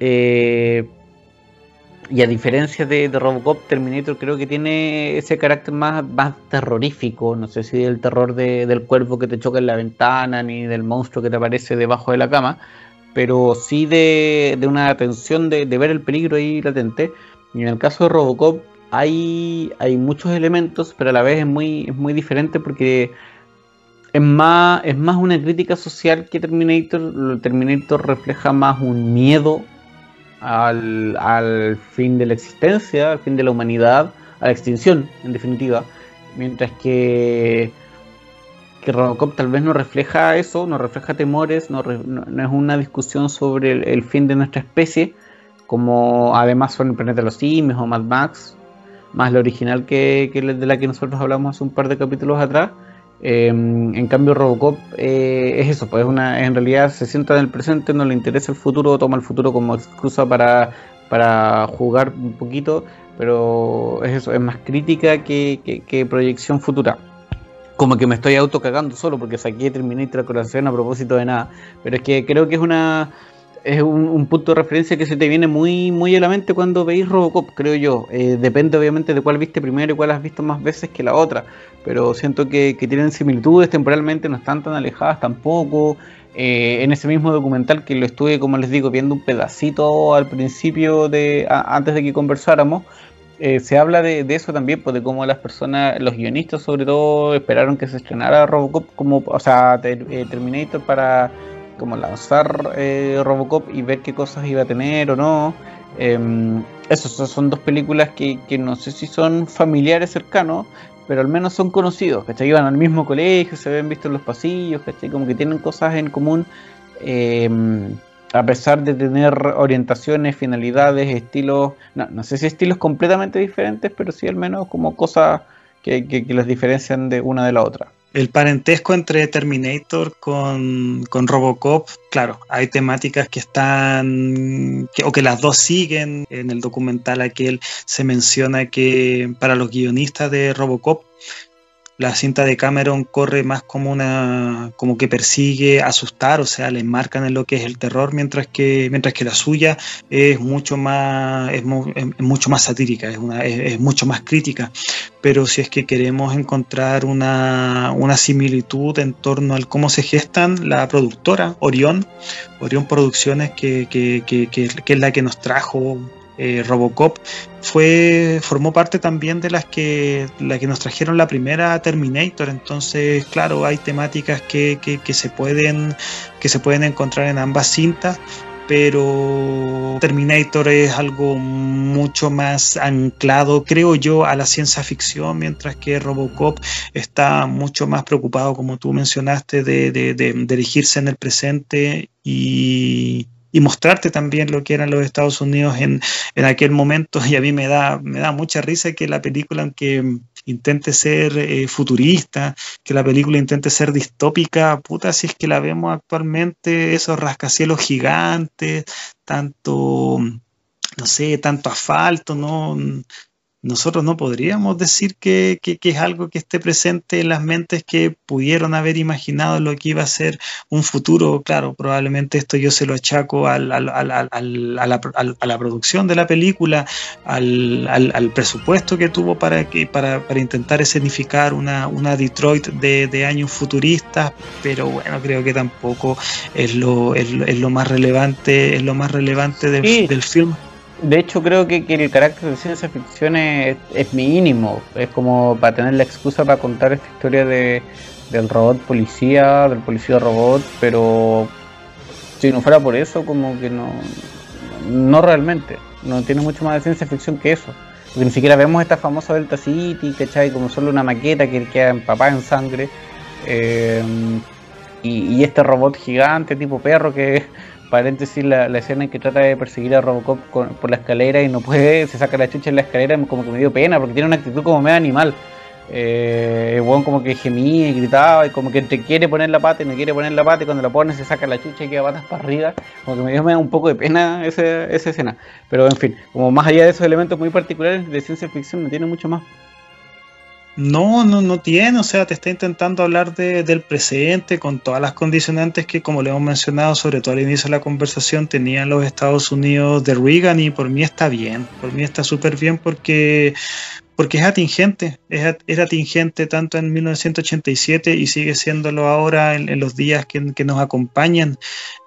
Eh, y a diferencia de, Robocop, Terminator creo que tiene ese carácter más, más terrorífico, no sé si del terror del cuervo que te choca en la ventana, ni del monstruo que te aparece debajo de la cama, pero sí de, una atención de, de ver el peligro ahí latente y en el caso de Robocop hay, muchos elementos, pero a la vez es muy, es muy diferente porque es más, es más una crítica social que Terminator. Terminator refleja más un miedo al, al, fin de la existencia, al fin de la humanidad, a la extinción, en definitiva. Mientras que, que Robocop tal vez no refleja eso, no refleja temores, no, es una discusión sobre el, fin de nuestra especie, como además son el planeta de los simios o Mad Max, más la original que, de la que nosotros hablamos hace un par de capítulos atrás. Em, en cambio Robocop eh, es eso, pues una, en realidad se sienta en el presente, no le interesa el futuro, toma el futuro como excusa para, para jugar un poquito, pero es eso, es más crítica que, que, proyección futura como que me estoy auto cagando solo porque saqué Terminator corazón a propósito de nada. Pero es que creo que es una es un, punto de referencia que se te viene muy, muy a la mente cuando veis Robocop, creo yo. Eh, depende obviamente de cuál viste primero y cuál has visto más veces que la otra. Pero siento que, tienen similitudes temporalmente, no están tan alejadas tampoco. Eh, en ese mismo documental que lo estuve, como les digo, viendo un pedacito al principio de antes de que conversáramos, eh, se habla de, eso también, pues de cómo las personas, los guionistas sobre todo, esperaron que se estrenara Robocop como, o sea, Terminator para como lanzar eh, Robocop y ver qué cosas iba a tener o no. Eh, esos son dos películas que, no sé si son familiares cercanos, pero al menos son conocidos, ¿cachai? Iban al mismo colegio, se ven visto en los pasillos. Como que tienen cosas en común, em, a pesar de tener orientaciones, finalidades, estilos, no, no sé si estilos completamente diferentes, pero sí al menos como cosas que, que, que las diferencian de una de la otra el parentesco entre Terminator con, Robocop, claro, hay temáticas que están, o que las dos siguen. En el documental aquel se menciona que para los guionistas de Robocop, la cinta de Cameron corre más como una como que persigue asustar, o sea, le marcan en lo que es el terror, mientras que mientras que la suya es mucho más es, mucho más satírica, es, una, es, mucho más crítica. Pero si es que queremos encontrar una, una similitud en torno al cómo se gestan la productora Orión, Orión Producciones, que, que, que, que es la que nos trajo eh, Robocop fue formó parte también de las que la que nos trajeron la primera Terminator. Entonces claro hay temáticas que, que, se pueden que se pueden encontrar en ambas cintas pero Terminator es algo mucho más anclado, creo yo, a la ciencia ficción, mientras que Robocop está mucho más preocupado, como tú mencionaste, de, de, de dirigirse en el presente y, y mostrarte también lo que eran los Estados Unidos en, en, aquel momento. Y a mí me da, me da mucha risa que la película, aunque intente ser eh, futurista, que la película intente ser distópica, puta, si es que la vemos actualmente, esos rascacielos gigantes, tanto, no sé, tanto asfalto, ¿no? Nosotros no podríamos decir que, es algo que esté presente en las mentes que pudieron haber imaginado lo que iba a ser un futuro. Claro, probablemente esto yo se lo achaco a, la, producción de la película, al, presupuesto que tuvo para, que, para, intentar escenificar una, una Detroit de, años futuristas, pero bueno, creo que tampoco es lo, es, lo más relevante, es lo más relevante del film de hecho, creo que, el carácter de ciencia ficción es, mínimo. Es como para tener la excusa para contar esta historia de, del robot policía, del policía robot, pero si no fuera por eso, como que no, no realmente. No tiene mucho más de ciencia ficción que eso. Porque ni siquiera vemos esta famosa Delta City, ¿cachai? Como solo una maqueta que queda empapada en sangre. Eh, y, y, este robot gigante tipo perro que paréntesis, la, la, escena en que trata de perseguir a Robocop por la escalera y no puede, se saca la chucha en la escalera, como que me dio pena, porque tiene una actitud como medio animal. Eh, bueno, como que gemía y gritaba y como que te quiere poner la pata y no quiere poner la pata y cuando la pone se saca la chucha y queda patas para arriba. Como que me dio, un poco de pena esa, esa escena. Pero en fin, como más allá de esos elementos muy particulares de ciencia ficción no tiene mucho más. No, no, no tiene, o sea, te está intentando hablar de, del presente con todas las condicionantes que, como le hemos mencionado, sobre todo al inicio de la conversación, tenían los Estados Unidos de Reagan y por mí está bien, por mí está súper bien porque, porque es atingente, es, es, atingente tanto en 1987 y sigue siéndolo ahora en, los días que, nos acompañan.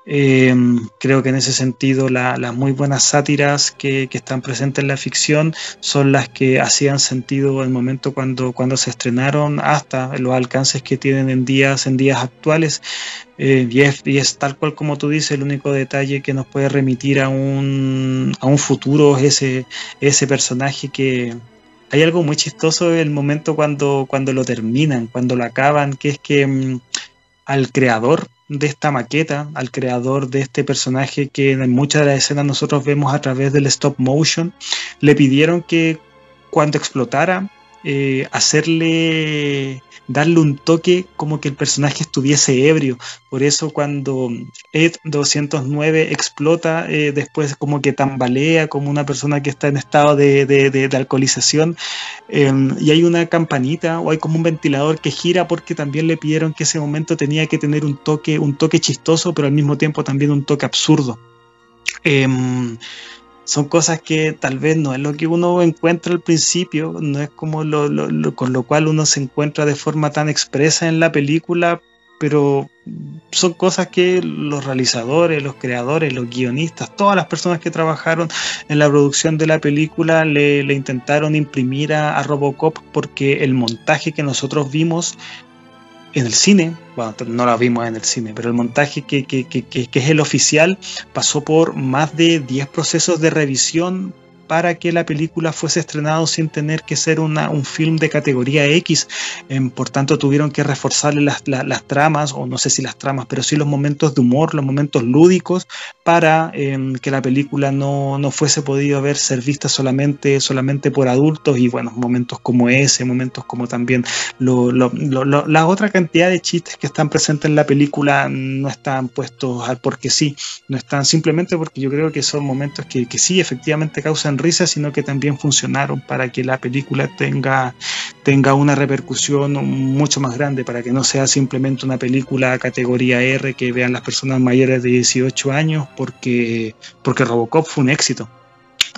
Eh, creo que en ese sentido las muy buenas sátiras que, están presentes en la ficción son las que hacían sentido en el momento cuando, cuando se estrenaron hasta los alcances que tienen en días, en días actuales. Eh, y, es, y, es, tal cual como tú dices, el único detalle que nos puede remitir a un, a un futuro es ese, ese personaje que, hay algo muy chistoso el momento cuando, cuando lo terminan, cuando lo acaban, que es que mm, al creador de esta maqueta, al creador de este personaje que en muchas de las escenas nosotros vemos a través del stop motion, le pidieron que cuando explotara, eh, hacerle darle un toque como que el personaje estuviese ebrio. Por eso cuando Ed 209 explota, eh, después como que tambalea como una persona que está en estado de, alcoholización em, y hay una campanita o hay como un ventilador que gira porque también le pidieron que ese momento tenía que tener un toque, un toque chistoso, pero al mismo tiempo también un toque absurdo. Son cosas que tal vez no es lo que uno encuentra al principio, no es como lo, con lo cual uno se encuentra de forma tan expresa en la película, pero son cosas que los realizadores, los creadores, los guionistas, todas las personas que trabajaron en la producción de la película le, intentaron imprimir a, Robocop porque el montaje que nosotros vimos en el cine, bueno, no la vimos en el cine, pero el montaje que, que, que, que, es el oficial pasó por más de 10 procesos de revisión para que la película fuese estrenado sin tener que ser una, un film de categoría X. Em, por tanto, tuvieron que reforzarle las, las, tramas, o no sé si las tramas, pero sí los momentos de humor, los momentos lúdicos, para em, que la película no, no, fuese podido ver ser vista solamente, solamente por adultos. Y bueno, momentos como ese, momentos como también lo, la otra cantidad de chistes que están presentes en la película no están puestos al porque sí, no están simplemente porque yo creo que son momentos que, que sí efectivamente causan risa, sino que también funcionaron para que la película tenga, tenga una repercusión mucho más grande, para que no sea simplemente una película categoría R que vean las personas mayores de 18 años, porque, porque Robocop fue un éxito.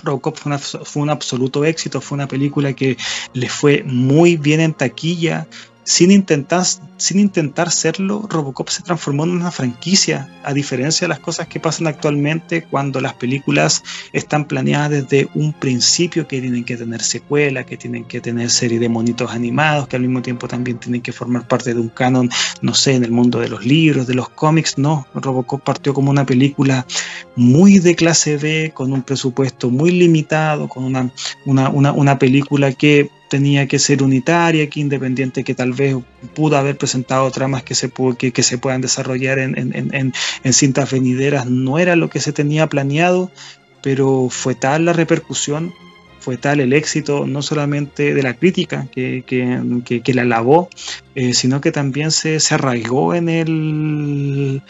Robocop fue, fue, un absoluto éxito, fue una película que le fue muy bien en taquilla, sin intentar, sin intentar serlo, Robocop se transformó en una franquicia, a diferencia de las cosas que pasan actualmente cuando las películas están planeadas desde un principio, que tienen que tener secuela, que tienen que tener serie de monitos animados, que al mismo tiempo también tienen que formar parte de un canon, no sé, en el mundo de los libros, de los cómics. No, Robocop partió como una película muy de clase B, con un presupuesto muy limitado, con una, una, una, una película que tenía que ser unitaria, que independiente, que tal vez pudo haber presentado tramas que se, que, se puedan desarrollar en, en, en, cintas venideras, no era lo que se tenía planeado, pero fue tal la repercusión, fue tal el éxito, no solamente de la crítica que, que, que la alabó, eh, sino que también se, se arraigó en el,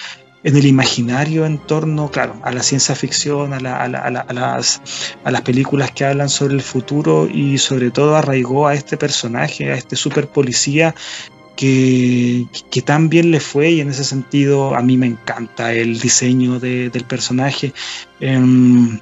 en el imaginario en torno, claro, a la ciencia ficción, a, las, a las películas que hablan sobre el futuro y sobre todo arraigó a este personaje, a este super policía que, que tan bien le fue y en ese sentido a mí me encanta el diseño del personaje. Em,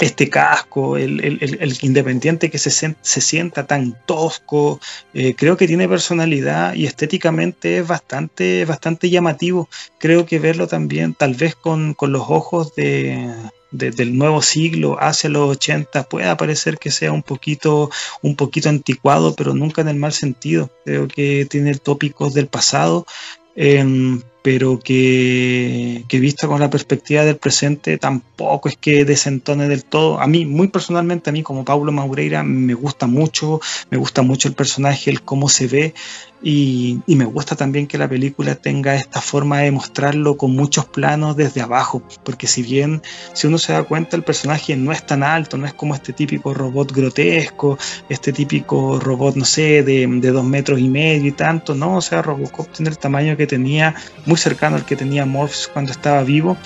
este casco, el, el, independiente que se, se, sienta tan tosco, eh, creo que tiene personalidad y estéticamente es bastante, bastante llamativo. Creo que verlo también, tal vez con, con los ojos de, del nuevo siglo hacia los 80 puede parecer que sea un poquito, un poquito anticuado, pero nunca en el mal sentido. Creo que tiene tópicos del pasado, em, pero que, que visto con la perspectiva del presente tampoco es que desentone del todo. A mí, muy personalmente, a mí como Paulo Maureira me gusta mucho, me gusta mucho el personaje, el cómo se ve, y, me gusta también que la película tenga esta forma de mostrarlo con muchos planos desde abajo, porque si bien, si uno se da cuenta, el personaje no es tan alto, no es como este típico robot grotesco, este típico robot, no sé, de, de dos metros y medio y tanto, no, o sea, Robocop tiene el tamaño que tenía, muy cercano al que tenía Morphs cuando estaba vivo,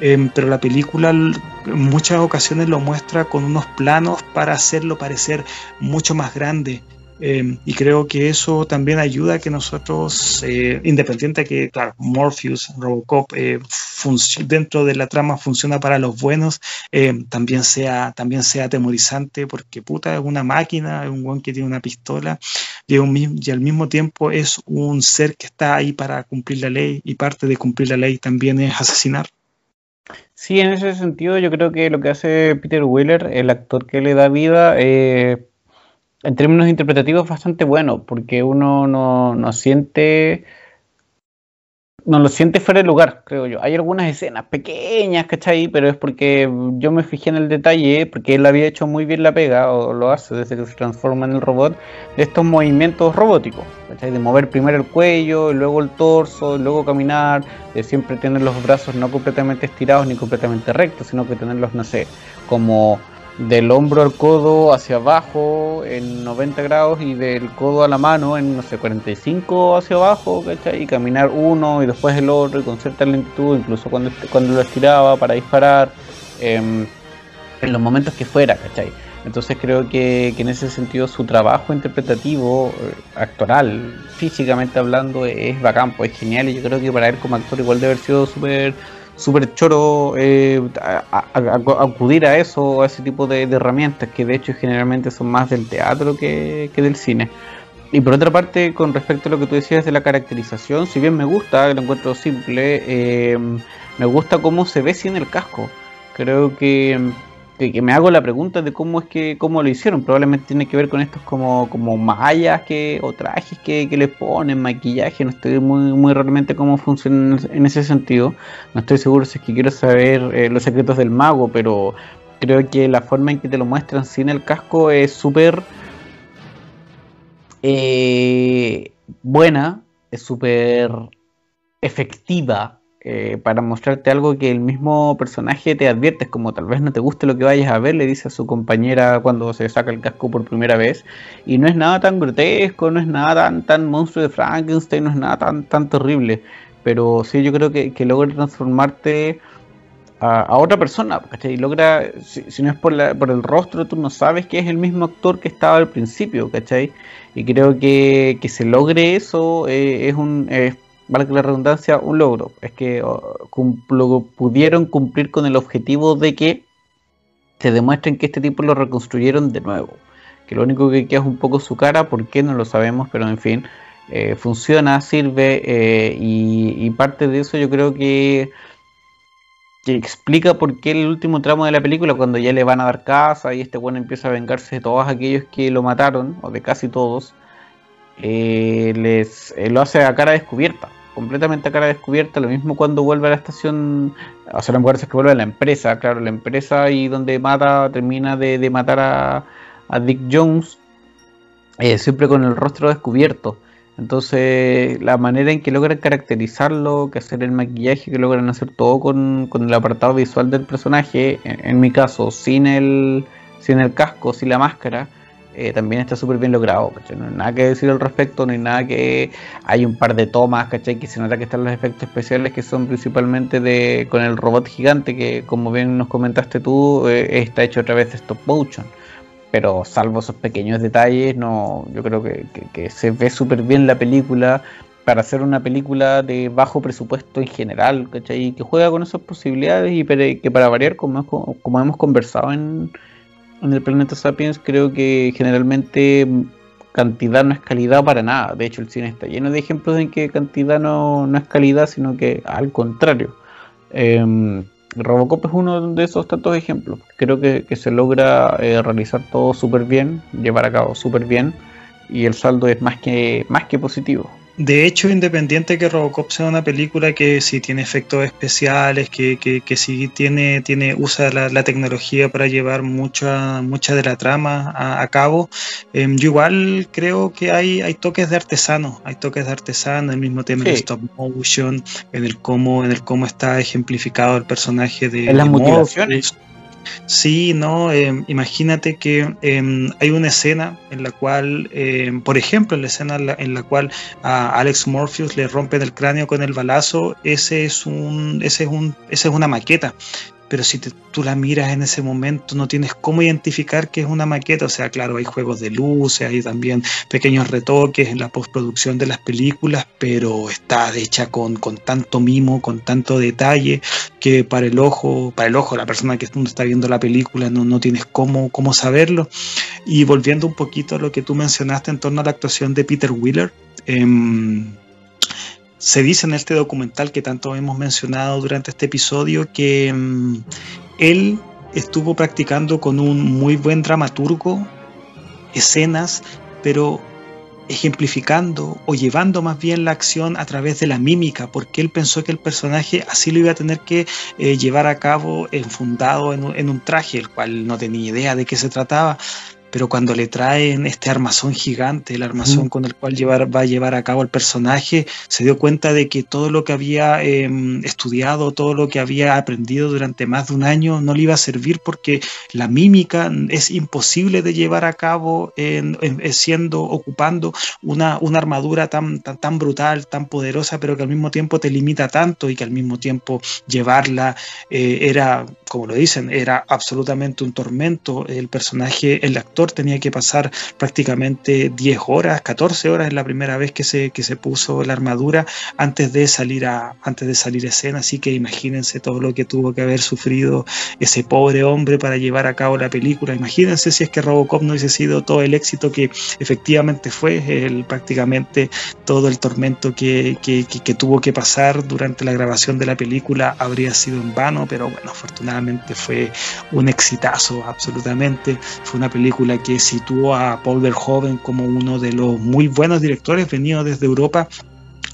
em, pero la película en muchas ocasiones lo muestra con unos planos para hacerlo parecer mucho más grande. Em, y creo que eso también ayuda a que nosotros, eh, independiente de que, claro, Morpheus, Robocop, eh, dentro de la trama funciona para los buenos, em, también, sea, también sea atemorizante, porque puta, es una máquina, es un buen que tiene una pistola, y, y al mismo tiempo es un ser que está ahí para cumplir la ley, y parte de cumplir la ley también es asesinar. Sí, en ese sentido yo creo que lo que hace Peter Wheeler, el actor que le da vida, eh, en términos interpretativos bastante bueno, porque uno no, no siente no lo siente fuera de lugar, creo yo. Hay algunas escenas pequeñas, ¿cachai? Pero es porque yo me fijé en el detalle, porque él había hecho muy bien la pega, o lo hace desde que se transforma en el robot, de estos movimientos robóticos, ¿cachai? De mover primero el cuello, luego el torso, luego caminar, de siempre tener los brazos no completamente estirados ni completamente rectos, sino que tenerlos, no sé, como del hombro al codo hacia abajo en 90 grados y del codo a la mano en, no sé, 45 hacia abajo, ¿cachai? Y caminar uno y después el otro y con cierta lentitud, incluso cuando, cuando lo estiraba para disparar, em, en los momentos que fuera, ¿cachai? Entonces creo que, que en ese sentido su trabajo interpretativo, eh, actoral, físicamente hablando, es bacán, pues es genial y yo creo que para él como actor igual debe haber sido súper súper choro eh, acudir a eso, a ese tipo de, herramientas, que de hecho generalmente son más del teatro que, del cine. Y por otra parte, con respecto a lo que tú decías de la caracterización, si bien me gusta, lo encuentro simple, eh, me gusta cómo se ve sin el casco. Creo que que, me hago la pregunta de cómo es que cómo lo hicieron. Probablemente tiene que ver con estos como, como mallas que, o trajes que, que le ponen, maquillaje. No estoy muy, muy realmente cómo funciona en ese sentido. No estoy seguro si es que quiero saber eh, los secretos del mago, pero creo que la forma en que te lo muestran sin el casco es súper eh, buena, es súper efectiva eh, para mostrarte algo que el mismo personaje te advierte, como tal vez no te guste lo que vayas a ver, le dice a su compañera cuando se saca el casco por primera vez, y no es nada tan grotesco, no es nada tan, tan monstruo de Frankenstein, no es nada tan, tan terrible, pero sí yo creo que, que logra transformarte a, otra persona, ¿cachai? Logra, si, no es por, por el rostro, tú no sabes que es el mismo actor que estaba al principio, ¿cachai? Y creo que, que se logre eso eh, es un, valga la redundancia, un logro. Es que pudieron cumplir con el objetivo de que te demuestren que este tipo lo reconstruyeron de nuevo. Que lo único que queda es un poco su cara, ¿por qué no lo sabemos? Pero en fin, eh, funciona, sirve eh, y, parte de eso yo creo que, que, explica por qué el último tramo de la película, cuando ya le van a dar casa y este bueno empieza a vengarse de todos aquellos que lo mataron, o de casi todos, eh, les lo hace a cara descubierta completamente a cara descubierta. Lo mismo cuando vuelve a la estación, o sea, en es que vuelve a la empresa, claro, la empresa y donde mata, termina de, matar a, Dick Jones, eh, siempre con el rostro descubierto. Entonces, la manera en que logran caracterizarlo, que hacer el maquillaje, que logran hacer todo con, el apartado visual del personaje, en, mi caso, sin el, sin el casco, sin la máscara, eh, también está súper bien logrado, No hay nada que decir al respecto, no hay nada que... Hay un par de tomas, ¿cachai? Que se nota que están los efectos especiales que son principalmente de con el robot gigante que, como bien nos comentaste tú, eh, está hecho a través de stop motion. Pero salvo esos pequeños detalles, no yo creo que, se ve súper bien la película para hacer una película de bajo presupuesto en general, ¿cachai? Que juega con esas posibilidades y que para variar, como, como hemos conversado en en el planeta Sapiens creo que generalmente cantidad no es calidad para nada. De hecho, el cine está lleno de ejemplos en que cantidad no, es calidad, sino que al contrario. Em, Robocop es uno de esos tantos ejemplos. Creo que, se logra eh, realizar todo súper bien, llevar a cabo súper bien, y el saldo es más que, más que positivo. De hecho, independiente que Robocop sea una película que sí tiene efectos especiales, que, que, que sí tiene, tiene, usa la, tecnología para llevar mucha, mucha de la trama a, cabo, em, yo igual creo que hay, hay toques de artesano, hay toques de artesano, el mismo tema de stop motion, en el cómo, en el cómo está ejemplificado el personaje de. En las. Sí, no, em, imagínate que em, hay una escena en la cual, em, por ejemplo, la escena en la, cual a Alex Morpheus le rompen el cráneo con el balazo, ese es un, ese es un, esa es una maqueta pero si tú la miras en ese momento no tienes cómo identificar que es una maqueta. O sea, claro, hay juegos de luces, hay también pequeños retoques en la postproducción de las películas, pero está hecha con, con tanto mimo, con tanto detalle, que para el ojo, para el ojo, la persona que está viendo la película no, no tienes cómo, cómo saberlo. Y volviendo un poquito a lo que tú mencionaste en torno a la actuación de Peter Wheeler, eh, se dice en este documental que tanto hemos mencionado durante este episodio que mm, él estuvo practicando con un muy buen dramaturgo escenas, pero ejemplificando o llevando más bien la acción a través de la mímica, porque él pensó que el personaje así lo iba a tener que eh, llevar a cabo enfundado en en un traje, el cual no tenía idea de qué se trataba pero cuando le traen este armazón gigante, el armazón con el cual llevar, va a llevar a cabo el personaje, se dio cuenta de que todo lo que había em, estudiado, todo lo que había aprendido durante más de un año no le iba a servir porque la mímica es imposible de llevar a cabo en, siendo, ocupando una, una armadura tan, tan, tan brutal, tan poderosa, pero que al mismo tiempo te limita tanto y que al mismo tiempo llevarla eh, era, como lo dicen, era absolutamente un tormento. El personaje, el actor, tenía que pasar prácticamente 10 horas, 14 horas en la primera vez que se, que se puso la armadura antes de salir a, antes de salir a escena, así que imagínense todo lo que tuvo que haber sufrido ese pobre hombre para llevar a cabo la película. Imagínense si es que Robocop no hubiese sido todo el éxito que efectivamente fue, el, prácticamente todo el tormento que, que, que tuvo que pasar durante la grabación de la película habría sido en vano, pero bueno, afortunadamente fue un exitazo, absolutamente. Fue una película que situó a Paul Verhoeven como uno de los muy buenos directores venidos desde Europa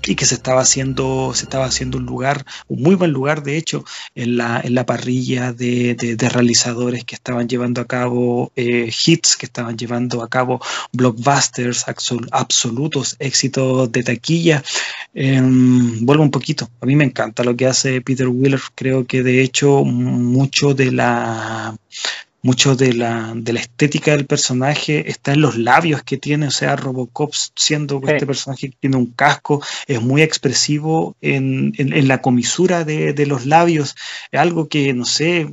y que se estaba haciendo, se estaba haciendo un lugar, un muy buen lugar de hecho, en la, en la parrilla de, realizadores que estaban llevando a cabo eh, hits, que estaban llevando a cabo blockbusters, absolutos éxitos de taquilla. Em, vuelvo un poquito, a mí me encanta lo que hace Peter Wheeler, creo que de hecho mucho de la mucho de la, de la estética del personaje está en los labios que tiene, o sea, Robocop siendo este personaje que tiene un casco, es muy expresivo en, en, la comisura de, de, los labios, algo que, no sé,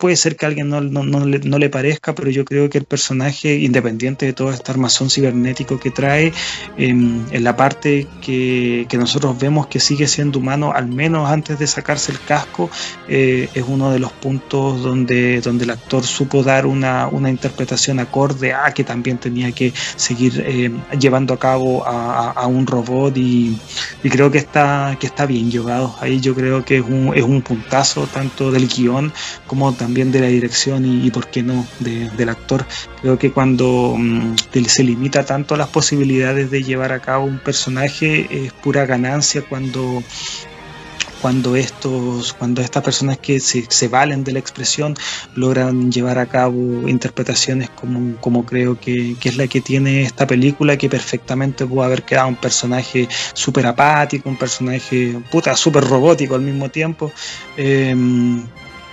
puede ser que a alguien no, no, le, parezca, pero yo creo que el personaje, independiente de todo este armazón cibernético que trae, em, en la parte que, nosotros vemos que sigue siendo humano, al menos antes de sacarse el casco, eh, es uno de los puntos donde, donde el actor supo dar una, interpretación acorde a que también tenía que seguir em, llevando a cabo a, un robot y, creo que está, que está bien llevado. Ahí yo creo que es un, es un puntazo tanto del guion como también también de la dirección y, por qué no, del actor. Creo que cuando mm, se limita tanto las posibilidades de llevar a cabo un personaje, es pura ganancia cuando cuando estos, cuando estas personas que se, valen de la expresión logran llevar a cabo interpretaciones como, como creo que, que, es la que tiene esta película, que perfectamente pudo haber quedado un personaje súper apático, un personaje puta súper robótico al mismo tiempo. Eh,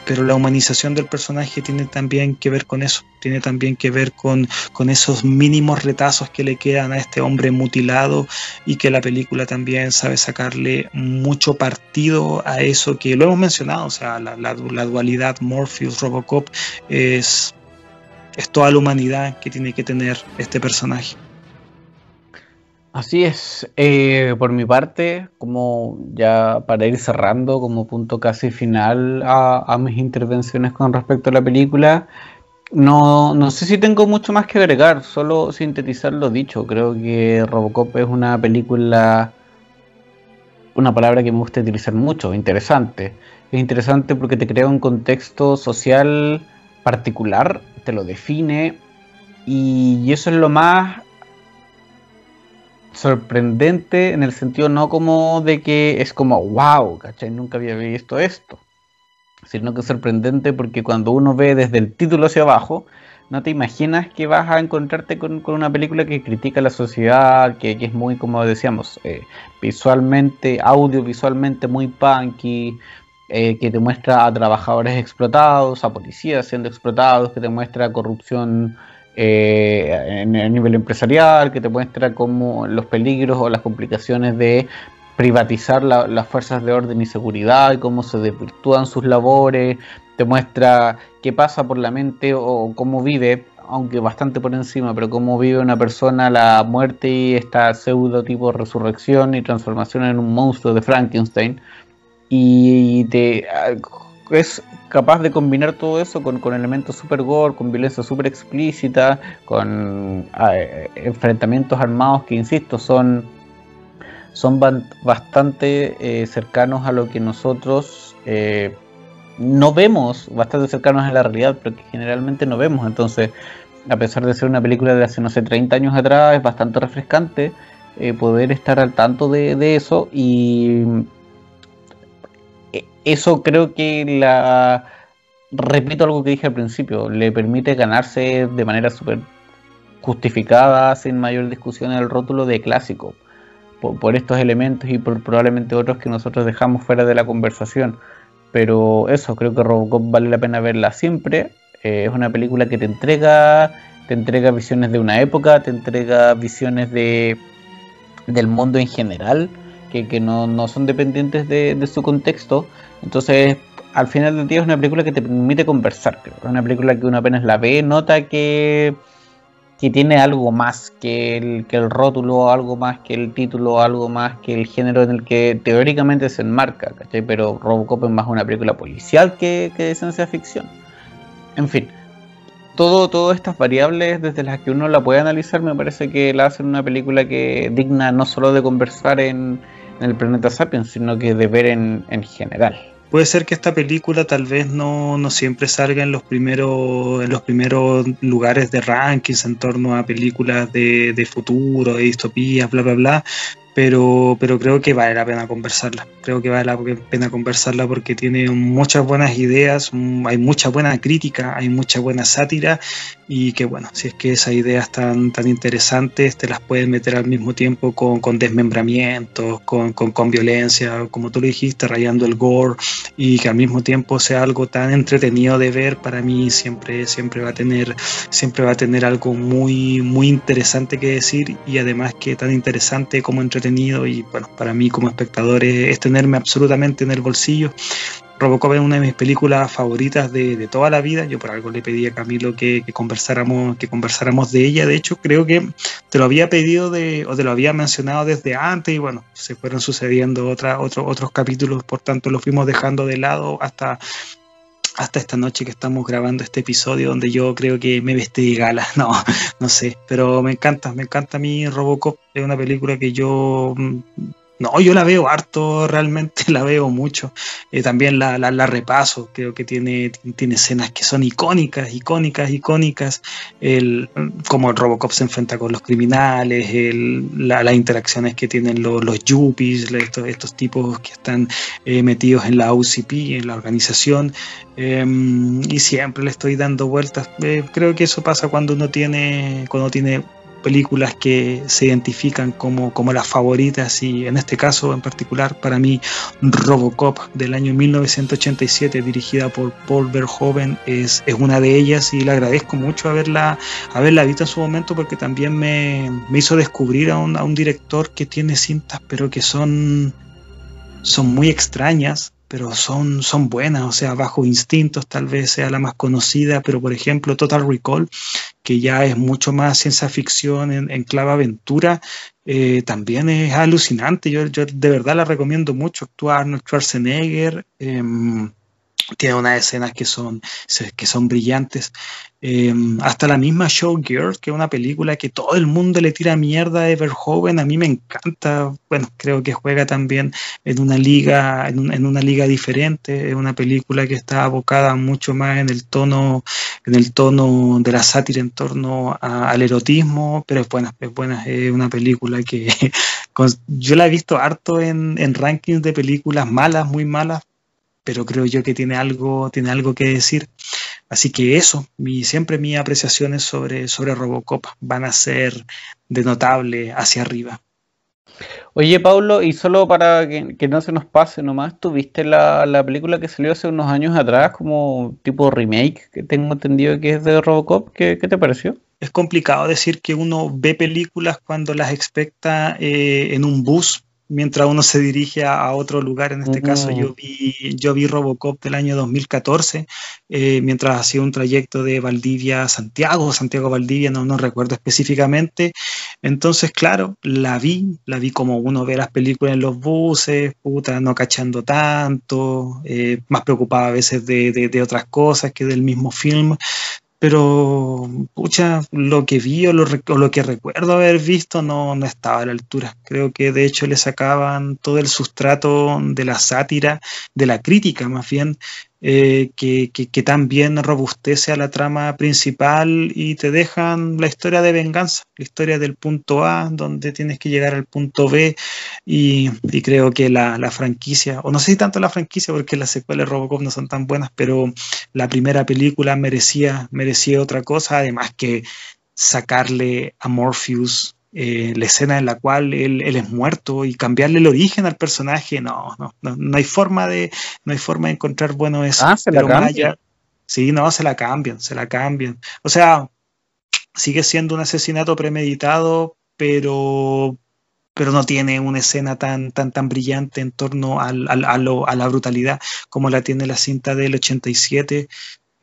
pero la humanización del personaje tiene también que ver con eso, tiene también que ver con, con, esos mínimos retazos que le quedan a este hombre mutilado y que la película también sabe sacarle mucho partido a eso que lo hemos mencionado, o sea, la, la, dualidad Morpheus-Robocop es, es toda la humanidad que tiene que tener este personaje. Así es, eh, por mi parte, como ya para ir cerrando como punto casi final a, mis intervenciones con respecto a la película, no, no, sé si tengo mucho más que agregar, solo sintetizar lo dicho. Creo que Robocop es una película, una palabra que me gusta utilizar mucho, interesante. Es interesante porque te crea un contexto social particular, te lo define y eso es lo más sorprendente en el sentido no como de que es como, wow, ¿cachai? Nunca había visto esto. Sino que es sorprendente porque cuando uno ve desde el título hacia abajo, no te imaginas que vas a encontrarte con, una película que critica la sociedad, que, es muy, como decíamos, eh, visualmente, audiovisualmente muy punky, eh, que te muestra a trabajadores explotados, a policías siendo explotados, que te muestra corrupción eh, en el nivel empresarial, que te muestra cómo los peligros o las complicaciones de privatizar las fuerzas de orden y seguridad y cómo se desvirtúan sus labores, te muestra qué pasa por la mente o cómo vive, aunque bastante por encima, pero cómo vive una persona la muerte y esta pseudo tipo resurrección y transformación en un monstruo de Frankenstein. Y te es capaz de combinar todo eso con, elementos super gore, con violencia super explícita, con eh, enfrentamientos armados que, insisto, son, son bastante eh, cercanos a lo que nosotros eh, no vemos, bastante cercanos a la realidad, pero que generalmente no vemos. Entonces, a pesar de ser una película de hace, no sé, 30 años atrás, es bastante refrescante poder estar al tanto de, de eso y eso creo que la repito algo que dije al principio, le permite ganarse de manera súper justificada, sin mayor discusión, el rótulo de clásico, por, estos elementos y por probablemente otros que nosotros dejamos fuera de la conversación. Pero eso, creo que Robocop vale la pena verla siempre. Eh, es una película que te entrega, te entrega visiones de una época, te entrega visiones de, del mundo en general, que, no, son dependientes de, de su contexto entonces, al final del día es una película que te permite conversar, creo. Es una película que uno apenas la ve, nota que, que tiene algo más que el, que el rótulo, algo más que el título, algo más que el género en el que teóricamente se enmarca, ¿cachai? Pero Robocop es más una película policial que, que de ciencia ficción. En fin, todo, todas estas variables desde las que uno la puede analizar me parece que la hacen una película que digna no solo de conversar en, en el planeta Sapiens, sino que de ver en, en general. Puede ser que esta película tal vez no, no, siempre salga en los primeros en los primeros lugares de rankings en torno a películas de, de futuro, de distopías, bla bla bla, pero, pero creo que vale la pena conversarla. Creo que vale la pena conversarla porque tiene muchas buenas ideas, hay mucha buena crítica, hay mucha buena sátira y que bueno, si es que esas ideas tan, tan interesantes te las puedes meter al mismo tiempo con, con desmembramientos, con, con, con, violencia, como tú lo dijiste, rayando el gore y que al mismo tiempo sea algo tan entretenido de ver, para mí siempre, siempre va a tener, siempre va a tener algo muy, muy interesante que decir y además que tan interesante como entretenido y bueno, para mí como espectador es tenerme absolutamente en el bolsillo Robocop es una de mis películas favoritas de, toda la vida. Yo por algo le pedí a Camilo que, conversáramos, que conversáramos de ella. De hecho, creo que te lo había pedido o te lo había mencionado desde antes y bueno, se fueron sucediendo otra, otros capítulos, por tanto lo fuimos dejando de lado hasta hasta esta noche que estamos grabando este episodio donde yo creo que me vestí de gala, no, no sé, pero me encanta, me encanta a mí Robocop, es una película que yo mm, no, yo la veo harto, realmente la veo mucho. Eh, también la, la, repaso, creo que tiene, tiene escenas que son icónicas, icónicas, icónicas. El, como el Robocop se enfrenta con los criminales, las interacciones que tienen los, yuppies, estos, estos tipos que están eh, metidos en la UCP, en la organización. Em, y siempre le estoy dando vueltas. Eh, creo que eso pasa cuando uno tiene, cuando tiene películas que se identifican como, como las favoritas y en este caso en particular para mí Robocop del año 1987 dirigida por Paul Verhoeven es, es una de ellas y le agradezco mucho haberla, haberla visto en su momento porque también me, me hizo descubrir a un, a un director que tiene cintas pero que son, son muy extrañas pero son, son buenas, o sea, bajo instintos tal vez sea la más conocida, pero por ejemplo Total Recall, que ya es mucho más ciencia ficción en, en clave aventura, eh, también es alucinante, yo, yo, de verdad la recomiendo mucho, actúa Arnold Schwarzenegger, eh, tiene unas escenas que son, que son brillantes. Eh, hasta la misma Showgirl, que es una película que todo el mundo le tira mierda a Everhoven, a mí me encanta. Bueno, creo que juega también en una liga, en, en, una liga diferente. Es una película que está abocada mucho más en el tono, en el tono de la sátira en torno al erotismo, pero es buena, es buena, es una película que yo la he visto harto en, en rankings de películas malas, muy malas, pero creo yo que tiene algo, tiene algo que decir. Así que eso, mi, siempre mis apreciaciones sobre, sobre Robocop van a ser de notable hacia arriba. Oye, Pablo, y solo para que, que no se nos pase nomás, ¿tuviste la, la, película que salió hace unos años atrás, como tipo remake, que tengo entendido que es de Robocop? ¿Qué, qué te pareció? Es complicado decir que uno ve películas cuando las expecta eh, en un bus mientras uno se dirige a, a otro lugar. En este uh -huh. caso, yo vi, yo vi Robocop del año 2014, eh, mientras hacía un trayecto de Valdivia a Santiago, Santiago Valdivia, no, no recuerdo específicamente. Entonces, claro, la vi, la vi como uno ve las películas en los buses, puta, no cachando tanto, eh, más preocupada a veces de, de, de otras cosas que del mismo film pero pucha, lo que vi o lo, o lo, que recuerdo haber visto no, no estaba a la altura. Creo que de hecho le sacaban todo el sustrato de la sátira, de la crítica más bien, eh, que, también robustece a la trama principal y te dejan la historia de venganza, la historia del punto A, donde tienes que llegar al punto B, y, y creo que la, la, franquicia, o no sé si tanto la franquicia, porque las secuelas de Robocop no son tan buenas, pero la primera película merecía, merecía otra cosa, además que sacarle a Morpheus eh, la escena en la cual él, él, es muerto y cambiarle el origen al personaje, no, no, no, no hay forma de, no hay forma de encontrar bueno eso. Ah, se la cambian. Sí, no, se la cambian, se la cambian. O sea, sigue siendo un asesinato premeditado, pero pero no tiene una escena tan, tan, tan brillante en torno al, al, a, lo, a, la brutalidad como la tiene la cinta del 87,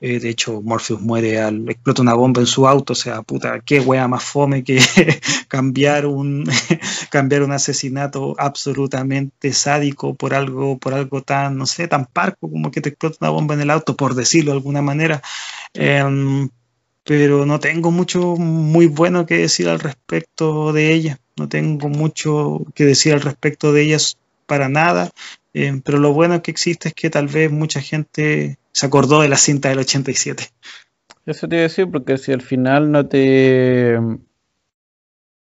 eh, de hecho, Morpheus muere al explota una bomba en su auto. O sea, puta, qué wea más fome que cambiar un cambiar un asesinato absolutamente sádico por algo, por algo tan, no sé, tan parco como que te explota una bomba en el auto, por decirlo de alguna manera. Eh, pero no tengo mucho muy bueno que decir al respecto de ella. No tengo mucho que decir al respecto de ellas para nada. Eh, pero lo bueno que existe es que tal vez mucha gente se acordó de la cinta del 87. Eso te iba a decir, porque si al final no te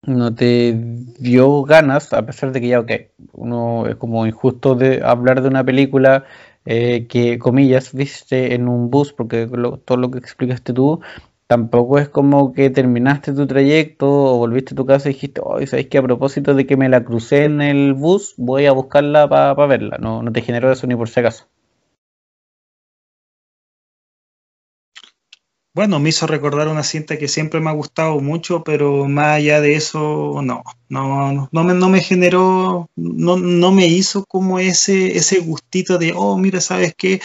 no te dio ganas, a pesar de que ya, ok, uno es como injusto de hablar de una película eh, que, comillas, viste en un bus, porque todo lo que explicaste tú, tampoco es como que terminaste tu trayecto o volviste a tu casa y dijiste, hoy ¿sabes que A propósito de que me la crucé en el bus, voy a buscarla para verla. No, no te generó eso ni por si acaso. Bueno, me hizo recordar una cinta que siempre me ha gustado mucho, pero más allá de eso, no, no, no, me, no me generó, no, no me hizo como ese, ese gustito de, oh, mira, ¿sabes qué?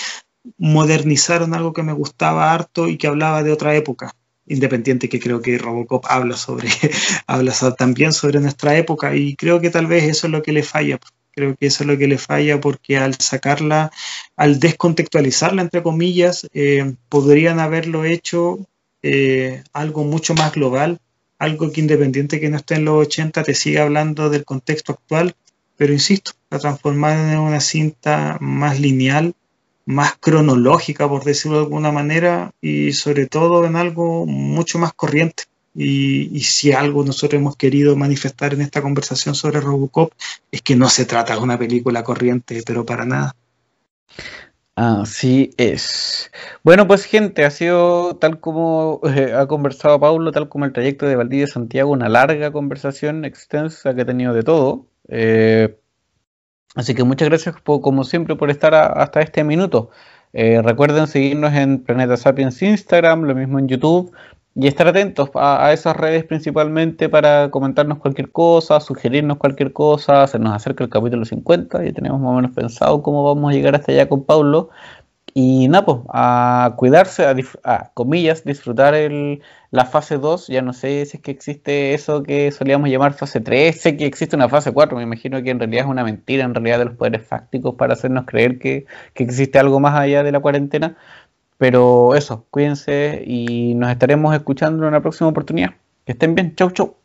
Modernizaron algo que me gustaba harto y que hablaba de otra época independiente que creo que Robocop habla sobre habla también sobre nuestra época y creo que tal vez eso es lo que le falla Creo que eso es lo que le falla porque al sacarla, al descontextualizarla, entre comillas, eh, podrían haberlo hecho eh, algo mucho más global, algo que independiente que no esté en los 80 te siga hablando del contexto actual, pero insisto, la transformaron en una cinta más lineal, más cronológica, por decirlo de alguna manera, y sobre todo en algo mucho más corriente. Y, si algo nosotros hemos querido manifestar en esta conversación sobre Robocop es que no se trata de una película corriente, pero para nada. Así es. Bueno, pues gente, ha sido tal como eh, ha conversado Paulo, tal como el trayecto de Valdivia Santiago, una larga conversación extensa que ha tenido de todo. Eh, así que muchas gracias como siempre por estar hasta este minuto. Eh, recuerden seguirnos en Planeta Sapiens Instagram, lo mismo en YouTube y estar atentos a, esas redes principalmente para comentarnos cualquier cosa, sugerirnos cualquier cosa, se nos acerca el capítulo 50, ya tenemos más o menos pensado cómo vamos a llegar hasta allá con Pablo. Y nada, pues, a cuidarse, a, comillas, disfrutar el, la fase 2. Ya no sé si es que existe eso que solíamos llamar fase 3. Sé que existe una fase 4. Me imagino que en realidad es una mentira, en realidad, de los poderes fácticos para hacernos creer que, que existe algo más allá de la cuarentena. Pero eso, cuídense y nos estaremos escuchando en una próxima oportunidad. Que estén bien. Chau, chau.